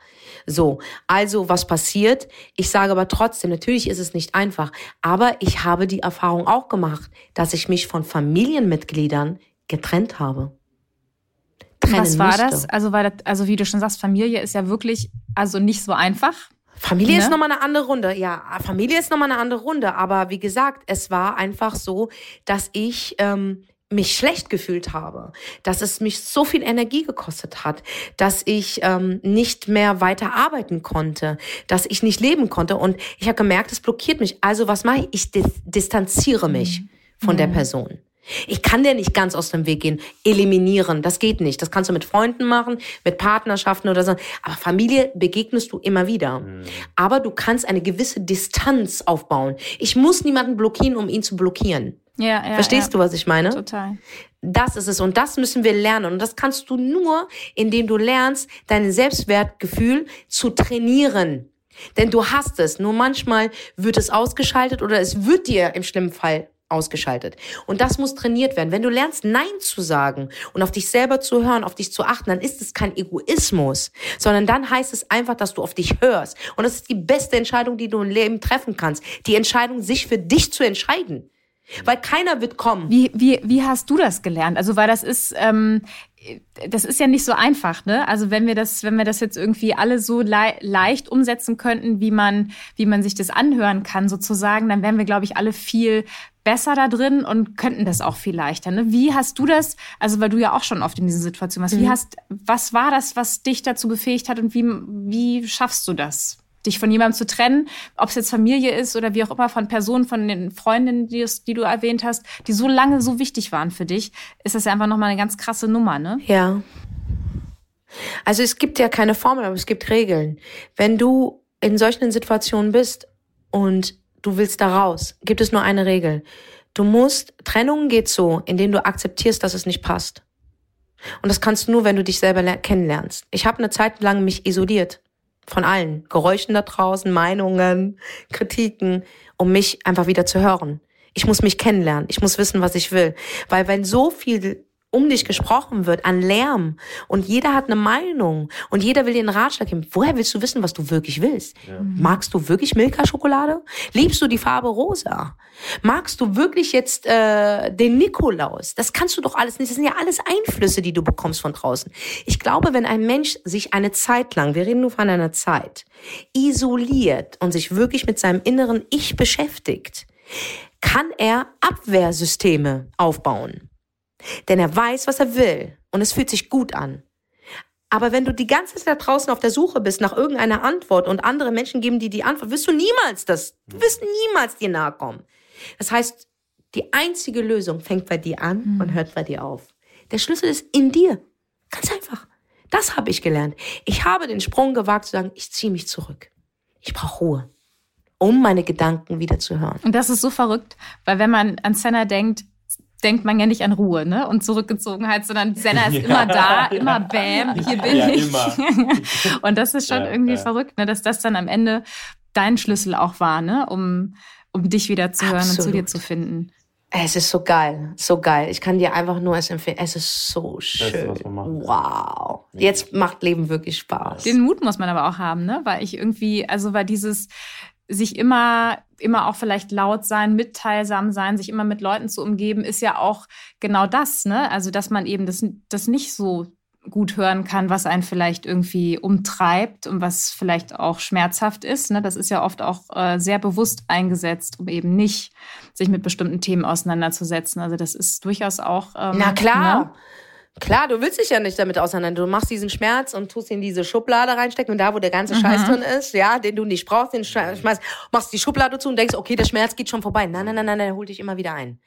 [SPEAKER 2] So. Also, was passiert? Ich sage aber trotzdem, natürlich ist es nicht einfach. Aber ich habe die Erfahrung auch gemacht, dass ich mich von Familienmitgliedern getrennt habe
[SPEAKER 1] trennen Was war musste. das? Also, weil, also wie du schon sagst, Familie ist ja wirklich also nicht so einfach.
[SPEAKER 2] Familie ne? ist nochmal eine andere Runde. Ja, Familie ist nochmal eine andere Runde. Aber wie gesagt, es war einfach so, dass ich ähm, mich schlecht gefühlt habe, dass es mich so viel Energie gekostet hat, dass ich ähm, nicht mehr weiter arbeiten konnte, dass ich nicht leben konnte. Und ich habe gemerkt, es blockiert mich. Also was mache ich? Ich dis distanziere mich mhm. von mhm. der Person. Ich kann dir nicht ganz aus dem Weg gehen, eliminieren. Das geht nicht. Das kannst du mit Freunden machen, mit Partnerschaften oder so. Aber Familie begegnest du immer wieder. Mhm. Aber du kannst eine gewisse Distanz aufbauen. Ich muss niemanden blockieren, um ihn zu blockieren.
[SPEAKER 1] Ja, ja,
[SPEAKER 2] Verstehst
[SPEAKER 1] ja.
[SPEAKER 2] du, was ich meine?
[SPEAKER 1] Total.
[SPEAKER 2] Das ist es. Und das müssen wir lernen. Und das kannst du nur, indem du lernst, dein Selbstwertgefühl zu trainieren. Denn du hast es. Nur manchmal wird es ausgeschaltet oder es wird dir im schlimmen Fall ausgeschaltet. Und das muss trainiert werden. Wenn du lernst, Nein zu sagen und auf dich selber zu hören, auf dich zu achten, dann ist es kein Egoismus, sondern dann heißt es einfach, dass du auf dich hörst. Und das ist die beste Entscheidung, die du im Leben treffen kannst. Die Entscheidung, sich für dich zu entscheiden. Weil keiner wird kommen.
[SPEAKER 1] Wie, wie, wie hast du das gelernt? Also, weil das ist, ähm, das ist ja nicht so einfach, ne? Also wenn wir das, wenn wir das jetzt irgendwie alle so le leicht umsetzen könnten, wie man, wie man sich das anhören kann, sozusagen, dann wären wir, glaube ich, alle viel besser da drin und könnten das auch viel leichter. Ne? Wie hast du das, also weil du ja auch schon oft in dieser Situation warst, mhm. wie hast, was war das, was dich dazu befähigt hat und wie, wie schaffst du das? dich von jemandem zu trennen, ob es jetzt Familie ist oder wie auch immer, von Personen, von den Freundinnen, die, die du erwähnt hast, die so lange so wichtig waren für dich, ist das ja einfach nochmal eine ganz krasse Nummer, ne?
[SPEAKER 2] Ja. Also es gibt ja keine Formel, aber es gibt Regeln. Wenn du in solchen Situationen bist und du willst da raus, gibt es nur eine Regel. Du musst, Trennung geht so, indem du akzeptierst, dass es nicht passt. Und das kannst du nur, wenn du dich selber kennenlernst. Ich habe eine Zeit lang mich isoliert von allen Geräuschen da draußen, Meinungen, Kritiken, um mich einfach wieder zu hören. Ich muss mich kennenlernen. Ich muss wissen, was ich will. Weil wenn so viel um dich gesprochen wird an Lärm und jeder hat eine Meinung und jeder will dir einen Ratschlag geben. Woher willst du wissen, was du wirklich willst? Ja. Magst du wirklich Milka-Schokolade? Liebst du die Farbe rosa? Magst du wirklich jetzt äh, den Nikolaus? Das kannst du doch alles nicht. Das sind ja alles Einflüsse, die du bekommst von draußen. Ich glaube, wenn ein Mensch sich eine Zeit lang, wir reden nur von einer Zeit, isoliert und sich wirklich mit seinem inneren Ich beschäftigt, kann er Abwehrsysteme aufbauen. Denn er weiß, was er will und es fühlt sich gut an. Aber wenn du die ganze Zeit da draußen auf der Suche bist nach irgendeiner Antwort und andere Menschen geben dir die Antwort, wirst du niemals das, du wirst niemals dir nahe kommen. Das heißt, die einzige Lösung fängt bei dir an mhm. und hört bei dir auf. Der Schlüssel ist in dir. Ganz einfach. Das habe ich gelernt. Ich habe den Sprung gewagt zu sagen, ich ziehe mich zurück. Ich brauche Ruhe, um meine Gedanken wieder zu hören.
[SPEAKER 1] Und das ist so verrückt, weil wenn man an Senna denkt, denkt man ja nicht an Ruhe ne? und Zurückgezogenheit, sondern Senna [laughs] ist ja, immer da, immer Bam, hier bin ja, ich. [laughs] und das ist schon ja, irgendwie verrückt, ne? dass das dann am Ende dein Schlüssel auch war, ne? um, um dich wieder zu hören Absolut. und zu dir zu finden.
[SPEAKER 2] Es ist so geil, so geil. Ich kann dir einfach nur es empfehlen. Es ist so schön. Ist, wow. Jetzt macht Leben wirklich Spaß.
[SPEAKER 1] Den Mut muss man aber auch haben, ne? Weil ich irgendwie, also weil dieses sich immer, immer auch vielleicht laut sein, mitteilsam sein, sich immer mit Leuten zu umgeben, ist ja auch genau das, ne? Also, dass man eben das, das nicht so gut hören kann, was einen vielleicht irgendwie umtreibt und was vielleicht auch schmerzhaft ist. Ne? Das ist ja oft auch äh, sehr bewusst eingesetzt, um eben nicht sich mit bestimmten Themen auseinanderzusetzen. Also das ist durchaus auch.
[SPEAKER 2] Ähm, Na klar. Ne? Klar, du willst dich ja nicht damit auseinander. Du machst diesen Schmerz und tust ihn in diese Schublade reinstecken und da, wo der ganze mhm. Scheiß drin ist, ja, den du nicht brauchst, den schmeißt, machst die Schublade zu und denkst, okay, der Schmerz geht schon vorbei. Nein, nein, nein, nein, nein, hol dich immer wieder ein.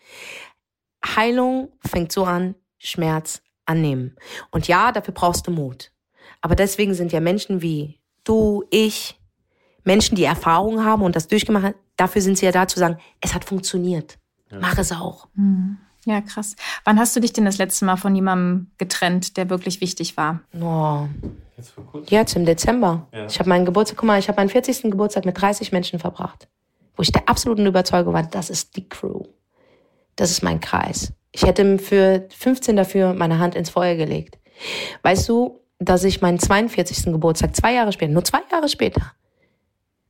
[SPEAKER 2] Heilung fängt so an, Schmerz annehmen. Und ja, dafür brauchst du Mut. Aber deswegen sind ja Menschen wie du, ich, Menschen, die Erfahrung haben und das durchgemacht haben, dafür sind sie ja da zu sagen, es hat funktioniert. Ja. Mach es auch.
[SPEAKER 1] Mhm. Ja, krass. Wann hast du dich denn das letzte Mal von jemandem getrennt, der wirklich wichtig war?
[SPEAKER 2] Oh. Jetzt, im Dezember. Ja. Ich habe meinen Geburtstag, guck mal, ich habe meinen 40. Geburtstag mit 30 Menschen verbracht. Wo ich der absoluten Überzeugung war, das ist die Crew. Das ist mein Kreis. Ich hätte für 15 dafür meine Hand ins Feuer gelegt. Weißt du, dass ich meinen 42. Geburtstag zwei Jahre später, nur zwei Jahre später,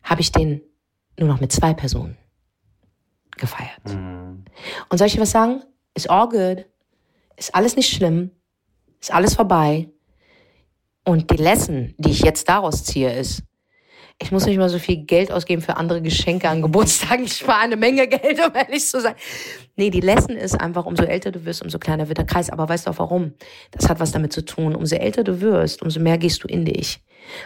[SPEAKER 2] habe ich den nur noch mit zwei Personen gefeiert. Mhm. Und soll ich dir was sagen? Ist all good. Ist alles nicht schlimm. Ist alles vorbei. Und die Lesson, die ich jetzt daraus ziehe, ist, ich muss nicht mal so viel Geld ausgeben für andere Geschenke an Geburtstagen. Ich spare eine Menge Geld, um ehrlich zu sein. Nee, die Lesson ist einfach, umso älter du wirst, umso kleiner wird der Kreis. Aber weißt du auch warum? Das hat was damit zu tun. Umso älter du wirst, umso mehr gehst du in dich.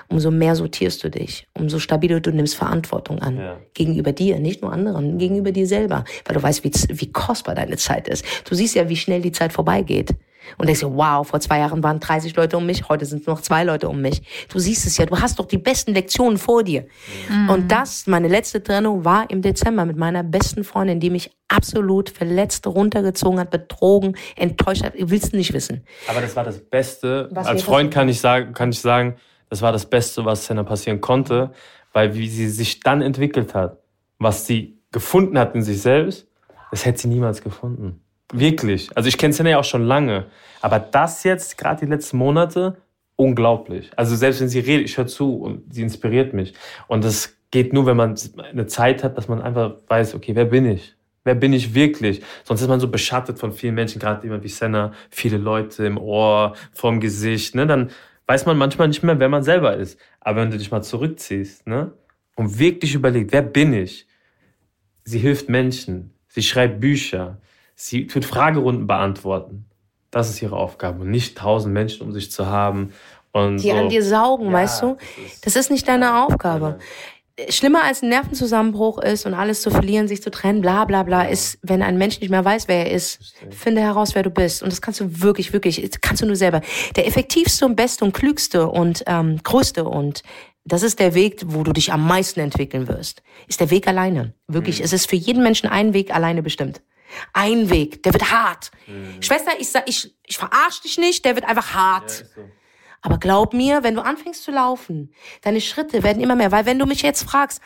[SPEAKER 2] Umso mehr sortierst du dich. Umso stabiler du nimmst Verantwortung an. Ja. Gegenüber dir, nicht nur anderen, gegenüber dir selber. Weil du weißt, wie, wie kostbar deine Zeit ist. Du siehst ja, wie schnell die Zeit vorbeigeht. Und denkst dir, wow, vor zwei Jahren waren 30 Leute um mich, heute sind nur noch zwei Leute um mich. Du siehst es ja, du hast doch die besten Lektionen vor dir. Mhm. Und das, meine letzte Trennung, war im Dezember mit meiner besten Freundin, die mich absolut verletzt, runtergezogen hat, betrogen, enttäuscht hat. Willst du nicht wissen.
[SPEAKER 3] Aber das war das Beste. Was Als Freund kann ich sagen, kann ich sagen, das war das Beste, was Senna passieren konnte, weil wie sie sich dann entwickelt hat, was sie gefunden hat in sich selbst, das hätte sie niemals gefunden. Wirklich. Also ich kenne Senna ja auch schon lange. Aber das jetzt, gerade die letzten Monate, unglaublich. Also selbst wenn sie redet, ich höre zu und sie inspiriert mich. Und das geht nur, wenn man eine Zeit hat, dass man einfach weiß, okay, wer bin ich? Wer bin ich wirklich? Sonst ist man so beschattet von vielen Menschen, gerade jemand wie Senna, viele Leute im Ohr, vorm Gesicht. Ne? Dann weiß man manchmal nicht mehr, wer man selber ist. Aber wenn du dich mal zurückziehst ne? und wirklich überlegst, wer bin ich? Sie hilft Menschen, sie schreibt Bücher, sie tut Fragerunden beantworten. Das ist ihre Aufgabe und nicht tausend Menschen um sich zu haben. Und
[SPEAKER 2] die
[SPEAKER 3] so.
[SPEAKER 2] an dir saugen,
[SPEAKER 3] Ja,
[SPEAKER 2] weißt du?
[SPEAKER 3] das ist-
[SPEAKER 2] Das ist nicht deine
[SPEAKER 3] Ja,
[SPEAKER 2] Aufgabe.
[SPEAKER 3] nein,
[SPEAKER 2] Schlimmer als ein Nervenzusammenbruch ist und alles zu verlieren, sich zu trennen, bla bla bla, ist, wenn ein Mensch nicht mehr weiß, wer er ist.
[SPEAKER 3] Verstehe.
[SPEAKER 2] Finde heraus, wer du bist. Und das kannst du wirklich, wirklich, das kannst du nur selber. Der effektivste und beste und klügste und ähm, größte und das ist der Weg, wo du dich am meisten entwickeln wirst. Ist der Weg alleine. Wirklich,
[SPEAKER 3] Mhm.
[SPEAKER 2] es ist für jeden Menschen ein Weg alleine bestimmt. Ein Weg, der wird hart.
[SPEAKER 3] Mhm.
[SPEAKER 2] Schwester, ich sag, ich, ich verarsch dich nicht, der wird einfach hart.
[SPEAKER 3] Ja, so.
[SPEAKER 2] Aber glaub mir, wenn du anfängst zu laufen, deine Schritte werden immer mehr. Weil wenn du mich jetzt fragst,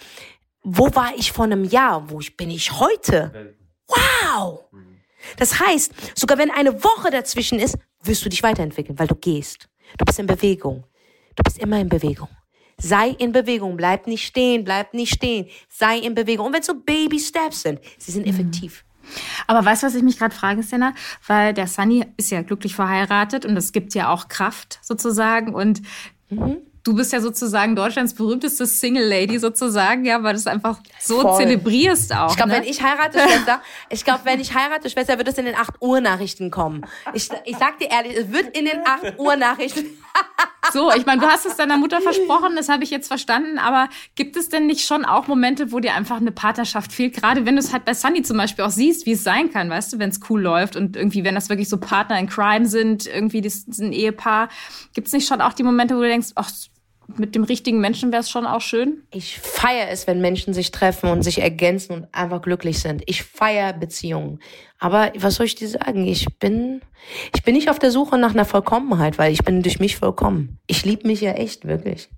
[SPEAKER 2] wo war ich vor einem Jahr, wo ich, bin ich heute? Wow! Das heißt, sogar wenn eine Woche dazwischen ist, wirst du dich weiterentwickeln, weil du gehst. Du bist in Bewegung. Du bist immer in Bewegung. Sei in Bewegung, bleib nicht stehen, bleib nicht stehen. Sei in Bewegung. Und wenn es so Baby Steps sind, sie sind effektiv.
[SPEAKER 1] Aber weißt du, was ich mich gerade frage, Senna? Weil der Sunny ist ja glücklich verheiratet und das gibt ja auch Kraft sozusagen. Und du bist ja sozusagen Deutschlands berühmteste Single Lady sozusagen, ja, weil du es einfach so
[SPEAKER 2] Voll.
[SPEAKER 1] zelebrierst auch.
[SPEAKER 2] Ich glaube,
[SPEAKER 1] ne?
[SPEAKER 2] wenn ich heirate, Schwester, [laughs] ich glaube, wenn ich heirate, Schwester, wird es in den 8 Uhr Nachrichten kommen. Ich, ich sag dir ehrlich, es wird in den 8 Uhr Nachrichten. [laughs]
[SPEAKER 1] So, ich meine, du hast es deiner Mutter versprochen, das habe ich jetzt verstanden, aber gibt es denn nicht schon auch Momente, wo dir einfach eine Partnerschaft fehlt? Gerade wenn du es halt bei Sunny zum Beispiel auch siehst, wie es sein kann, weißt du, wenn es cool läuft und irgendwie, wenn das wirklich so Partner in Crime sind, irgendwie das ein Ehepaar, gibt es nicht schon auch die Momente, wo du denkst, ach, mit dem richtigen Menschen wäre es schon auch schön?
[SPEAKER 2] Ich feiere es, wenn Menschen sich treffen und sich ergänzen und einfach glücklich sind. Ich feiere Beziehungen. Aber was soll ich dir sagen? Ich bin, ich bin nicht auf der Suche nach einer Vollkommenheit, weil ich bin durch mich vollkommen. Ich liebe mich ja echt, wirklich.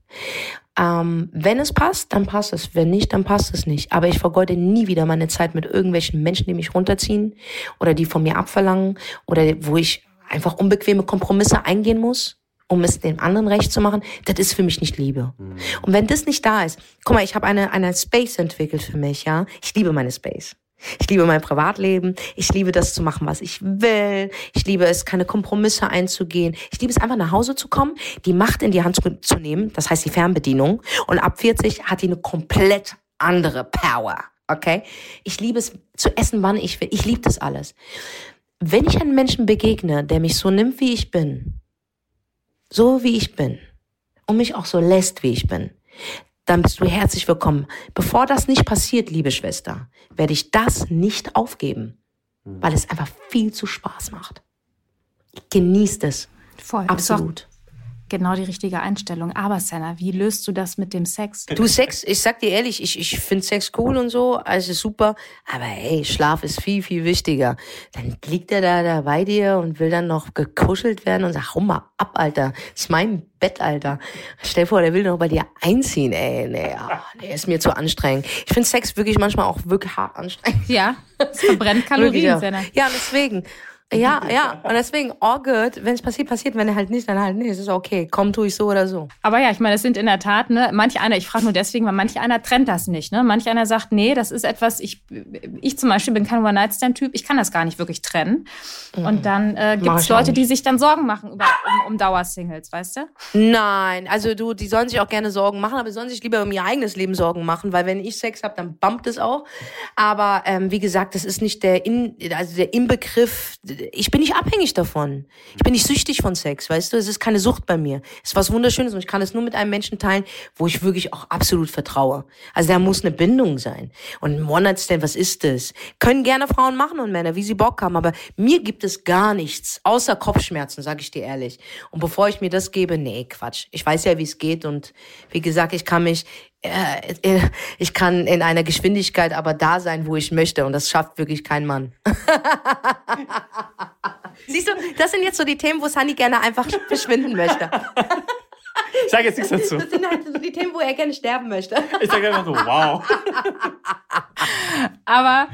[SPEAKER 2] Ähm, wenn es passt, dann passt es. Wenn nicht, dann passt es nicht. Aber ich vergeude nie wieder meine Zeit mit irgendwelchen Menschen, die mich runterziehen oder die von mir abverlangen oder wo ich einfach unbequeme Kompromisse eingehen muss um es dem anderen recht zu machen, das ist für mich nicht Liebe. Und wenn das nicht da ist, guck mal, ich habe eine, eine Space entwickelt für mich, ja. Ich liebe meine Space. Ich liebe mein Privatleben. Ich liebe das zu machen, was ich will. Ich liebe es, keine Kompromisse einzugehen. Ich liebe es einfach nach Hause zu kommen, die Macht in die Hand zu, zu nehmen, das heißt die Fernbedienung. Und ab 40 hat die eine komplett andere Power. Okay? Ich liebe es zu essen, wann ich will. Ich liebe das alles. Wenn ich einem Menschen begegne, der mich so nimmt, wie ich bin, so wie ich bin und mich auch so lässt, wie ich bin, dann bist du herzlich willkommen. Bevor das nicht passiert, liebe Schwester, werde ich das nicht aufgeben, weil es einfach viel zu Spaß macht. Genießt es.
[SPEAKER 1] Voll.
[SPEAKER 2] Absolut.
[SPEAKER 1] Genau die richtige Einstellung. Aber Senna, wie löst du das mit dem Sex?
[SPEAKER 2] Du Sex, ich sag dir ehrlich, ich, ich finde Sex cool und so, ist super, aber hey, Schlaf ist viel, viel wichtiger. Dann liegt er da, da bei dir und will dann noch gekuschelt werden und sagt, hau mal ab, Alter, das ist mein Bett, Alter. Stell dir vor, der will noch bei dir einziehen, ey, nee, ah, nee, ist mir zu anstrengend. Ich finde Sex wirklich manchmal auch wirklich hart anstrengend.
[SPEAKER 1] Ja, es verbrennt [laughs] Kalorien. Senna.
[SPEAKER 2] ja, deswegen. Ja, [laughs] ja, und deswegen, all good. Wenn es passiert, passiert. Wenn er halt nicht, dann halt nicht. Es ist okay. Komm, tu ich so oder so.
[SPEAKER 1] Aber ja, ich meine, es sind in der Tat, ne, manch einer, ich frage nur deswegen, weil manch einer trennt das nicht, ne? Manch einer sagt, nee, das ist etwas, ich, ich zum Beispiel bin kein One-Night-Stand-Typ, ich kann das gar nicht wirklich trennen. Und dann äh, gibt es Leute, die sich dann Sorgen machen über, um, um Dauersingles, weißt du?
[SPEAKER 2] Nein, also du, die sollen sich auch gerne Sorgen machen, aber die sollen sich lieber um ihr eigenes Leben Sorgen machen, weil wenn ich Sex habe, dann bumpt es auch. Aber ähm, wie gesagt, das ist nicht der in, also der Inbegriff. Ich bin nicht abhängig davon. Ich bin nicht süchtig von Sex, weißt du? Es ist keine Sucht bei mir. Es ist was Wunderschönes und ich kann es nur mit einem Menschen teilen, wo ich wirklich auch absolut vertraue. Also da muss eine Bindung sein. Und ein One-Night-Stand, was ist das? Können gerne Frauen machen und Männer, wie sie Bock haben, aber mir gibt es gar nichts, außer Kopfschmerzen, sage ich dir ehrlich. Und bevor ich mir das gebe, nee, Quatsch. Ich weiß ja, wie es geht und wie gesagt, ich kann mich ich kann in einer Geschwindigkeit aber da sein, wo ich möchte und das schafft wirklich kein Mann. [laughs] Siehst du, das sind jetzt so die Themen, wo Sunny gerne einfach verschwinden möchte.
[SPEAKER 3] Ich sage jetzt nichts dazu.
[SPEAKER 2] Das sind halt so die Themen, wo er gerne sterben möchte.
[SPEAKER 3] Ich sage einfach so, wow. [laughs]
[SPEAKER 1] Aber,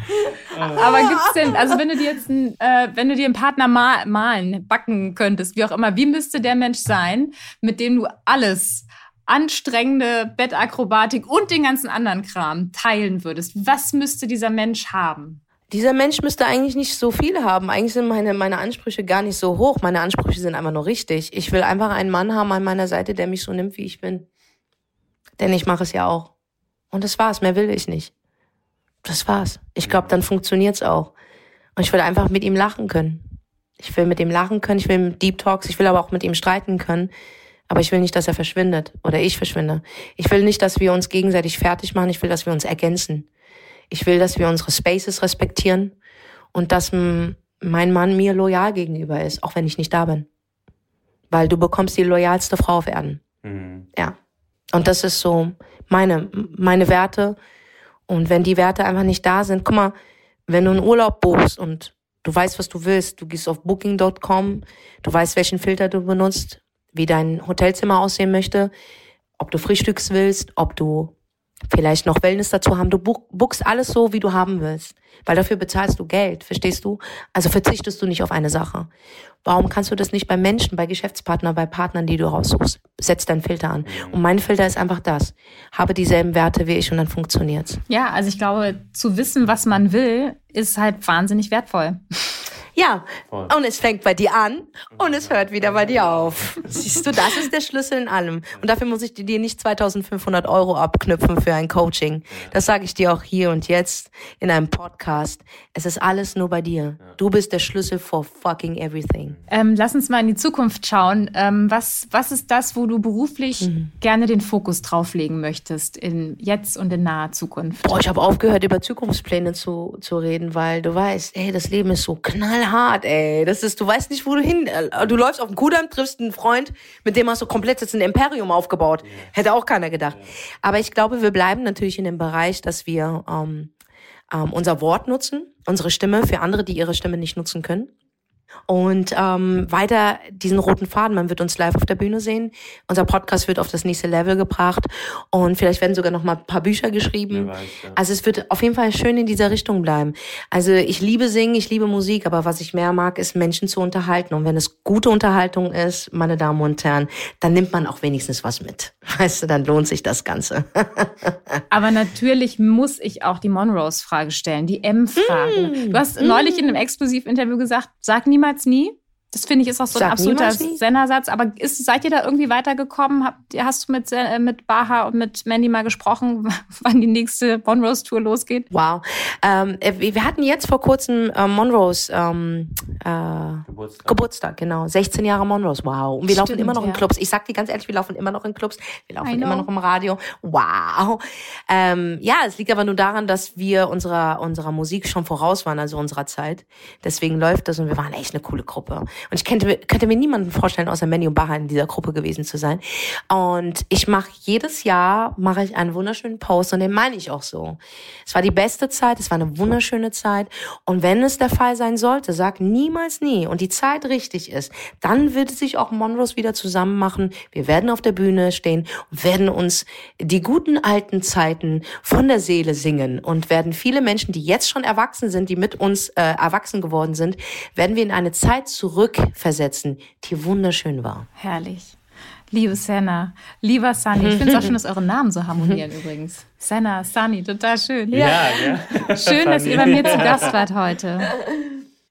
[SPEAKER 1] aber gibt's denn, also wenn du dir jetzt ein, äh, wenn du dir einen Partner mal, malen, backen könntest, wie auch immer, wie müsste der Mensch sein, mit dem du alles anstrengende Bettakrobatik und den ganzen anderen Kram teilen würdest? Was müsste dieser Mensch haben?
[SPEAKER 2] dieser Mensch müsste eigentlich nicht so viel haben. Eigentlich sind meine, meine Ansprüche gar nicht so hoch. Meine Ansprüche sind einfach nur richtig. Ich will einfach einen Mann haben an meiner Seite, der mich so nimmt, wie ich bin. Denn ich mache es ja auch. Und das war's. Mehr will ich nicht. Das war's. Ich glaube, dann funktioniert's auch. Und ich will einfach mit ihm lachen können. Ich will mit ihm lachen können. Ich will mit Deep Talks. Ich will aber auch mit ihm streiten können. Aber ich will nicht, dass er verschwindet oder ich verschwinde. Ich will nicht, dass wir uns gegenseitig fertig machen. Ich will, dass wir uns ergänzen. Ich will, dass wir unsere Spaces respektieren und dass mein Mann mir loyal gegenüber ist, auch wenn ich nicht da bin. Weil du bekommst die loyalste Frau auf Erden. Mhm. Ja. Und das ist so meine, meine Werte. Und wenn die Werte einfach nicht da sind, guck mal, wenn du einen Urlaub buchst und du weißt, was du willst, du gehst auf booking.com, du weißt, welchen Filter du benutzt, wie dein Hotelzimmer aussehen möchte, ob du Frühstücks willst, ob du vielleicht noch Wellness dazu haben. Du buchst alles so, wie du haben willst, weil dafür bezahlst du Geld, verstehst du? Also verzichtest du nicht auf eine Sache. Warum kannst du das nicht bei Menschen, bei Geschäftspartnern, bei Partnern, die du raussuchst? Setz deinen Filter an. Und mein Filter ist einfach das. Habe dieselben Werte wie ich und dann funktioniert's.
[SPEAKER 1] Ja, also ich glaube, zu wissen, was man will, ist halt wahnsinnig wertvoll.
[SPEAKER 2] Ja, Voll. und es fängt bei dir an und es hört wieder bei dir auf. [laughs] Siehst du, das ist der Schlüssel in allem. Und dafür muss ich dir nicht 2500 Euro abknüpfen für ein Coaching. Das sage ich dir auch hier und jetzt in einem Podcast. Es ist alles nur bei dir. Du bist der Schlüssel for fucking everything.
[SPEAKER 1] Ähm, lass uns mal in die Zukunft schauen. Ähm, was, was ist das, wo du beruflich mhm. gerne den Fokus drauflegen möchtest, in jetzt und in naher Zukunft?
[SPEAKER 2] Boah, ich habe aufgehört, über Zukunftspläne zu, zu reden, weil du weißt, ey, das Leben ist so knall knallhart, ey. Das ist, du weißt nicht, wo du hin. Äh, du läufst auf dem Kudamm, triffst einen Freund, mit dem hast du komplett jetzt ein Imperium aufgebaut. Ja. Hätte auch keiner gedacht. Ja. Aber ich glaube, wir bleiben natürlich in dem Bereich, dass wir ähm, ähm, unser Wort nutzen, unsere Stimme für andere, die ihre Stimme nicht nutzen können und ähm, weiter diesen roten Faden. Man wird uns live auf der Bühne sehen. Unser Podcast wird auf das nächste Level gebracht und vielleicht werden sogar noch mal ein paar Bücher geschrieben. Weiß, ja. Also es wird auf jeden Fall schön in dieser Richtung bleiben. Also ich liebe Singen, ich liebe Musik, aber was ich mehr mag, ist Menschen zu unterhalten. Und wenn es gute Unterhaltung ist, meine Damen und Herren, dann nimmt man auch wenigstens was mit. [laughs] Weißt du, dann lohnt sich das Ganze. [laughs]
[SPEAKER 1] aber natürlich muss ich auch die Monrose-Frage stellen, die M-Frage. Mm. Du hast mm. neulich in einem Exklusivinterview gesagt, sag niemand niemals nie. Das finde ich ist auch so Sag ein absoluter Sendersatz. Aber ist, seid ihr da irgendwie weitergekommen? Habt, hast du mit, äh, mit Baha und mit Mandy mal gesprochen, [laughs] wann die nächste Monrose Tour losgeht?
[SPEAKER 2] Wow. Ähm, äh, wir hatten jetzt vor kurzem äh, Monrose ähm, äh, Geburtstag. Geburtstag. genau. 16 Jahre Monrose. Wow. Und wir Stimmt, laufen immer noch ja. in Clubs. Ich sag dir ganz ehrlich, wir laufen immer noch in Clubs. Wir laufen immer noch im Radio. Wow. Ähm, ja, es liegt aber nur daran, dass wir unserer, unserer Musik schon voraus waren, also unserer Zeit. Deswegen läuft das und wir waren echt eine coole Gruppe. Und ich könnte, könnte mir niemanden vorstellen, außer Manny und Baha in dieser Gruppe gewesen zu sein. Und ich mache jedes Jahr mache ich einen wunderschönen Post und den meine ich auch so. Es war die beste Zeit, es war eine wunderschöne Zeit. Und wenn es der Fall sein sollte, sag niemals nie und die Zeit richtig ist, dann wird sich auch Monrose wieder zusammen machen. Wir werden auf der Bühne stehen und werden uns die guten alten Zeiten von der Seele singen und werden viele Menschen, die jetzt schon erwachsen sind, die mit uns äh, erwachsen geworden sind, werden wir in eine Zeit zurück zurückversetzen, die wunderschön war.
[SPEAKER 1] Herrlich. Liebe Senna, lieber Sunny, ich finde es auch [laughs] schön, dass eure Namen so harmonieren übrigens. Senna, Sunny, total schön.
[SPEAKER 3] Ja,
[SPEAKER 1] ja. Schön, dass ihr bei mir zu Gast wart heute.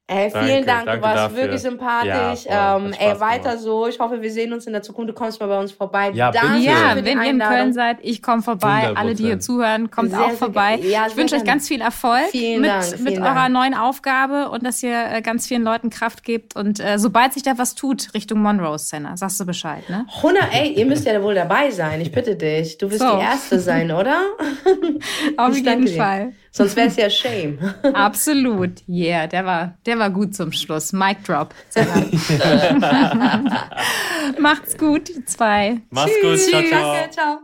[SPEAKER 2] Ey, vielen danke, Dank, du warst dafür. wirklich sympathisch. Ja, voll, ähm, ey, weiter gemacht. so. Ich hoffe, wir sehen uns in der Zukunft. Du kommst mal bei uns vorbei.
[SPEAKER 1] Ja, danke ja wenn ihr in Köln seid, ich komme vorbei. 100%. Alle, die hier zuhören, kommt sehr, auch vorbei. Ja, ich wünsche euch ganz viel Erfolg vielen mit, Dank, mit eurer Dank. neuen Aufgabe und dass ihr äh, ganz vielen Leuten Kraft gebt. Und äh, sobald sich da was tut, Richtung Monroe Center, sagst du Bescheid, ne?
[SPEAKER 2] 100, ey, ihr müsst ja wohl dabei sein. Ich bitte dich. Du wirst so. die Erste sein, oder? [laughs]
[SPEAKER 1] Auf jeden Fall.
[SPEAKER 2] Dir. Sonst wäre es ja Shame. [laughs]
[SPEAKER 1] Absolut. Yeah, der war, der war gut zum Schluss. Mic drop. [laughs] Macht's gut, die zwei.
[SPEAKER 3] Macht's gut. Ciao, ciao. Danke, ciao.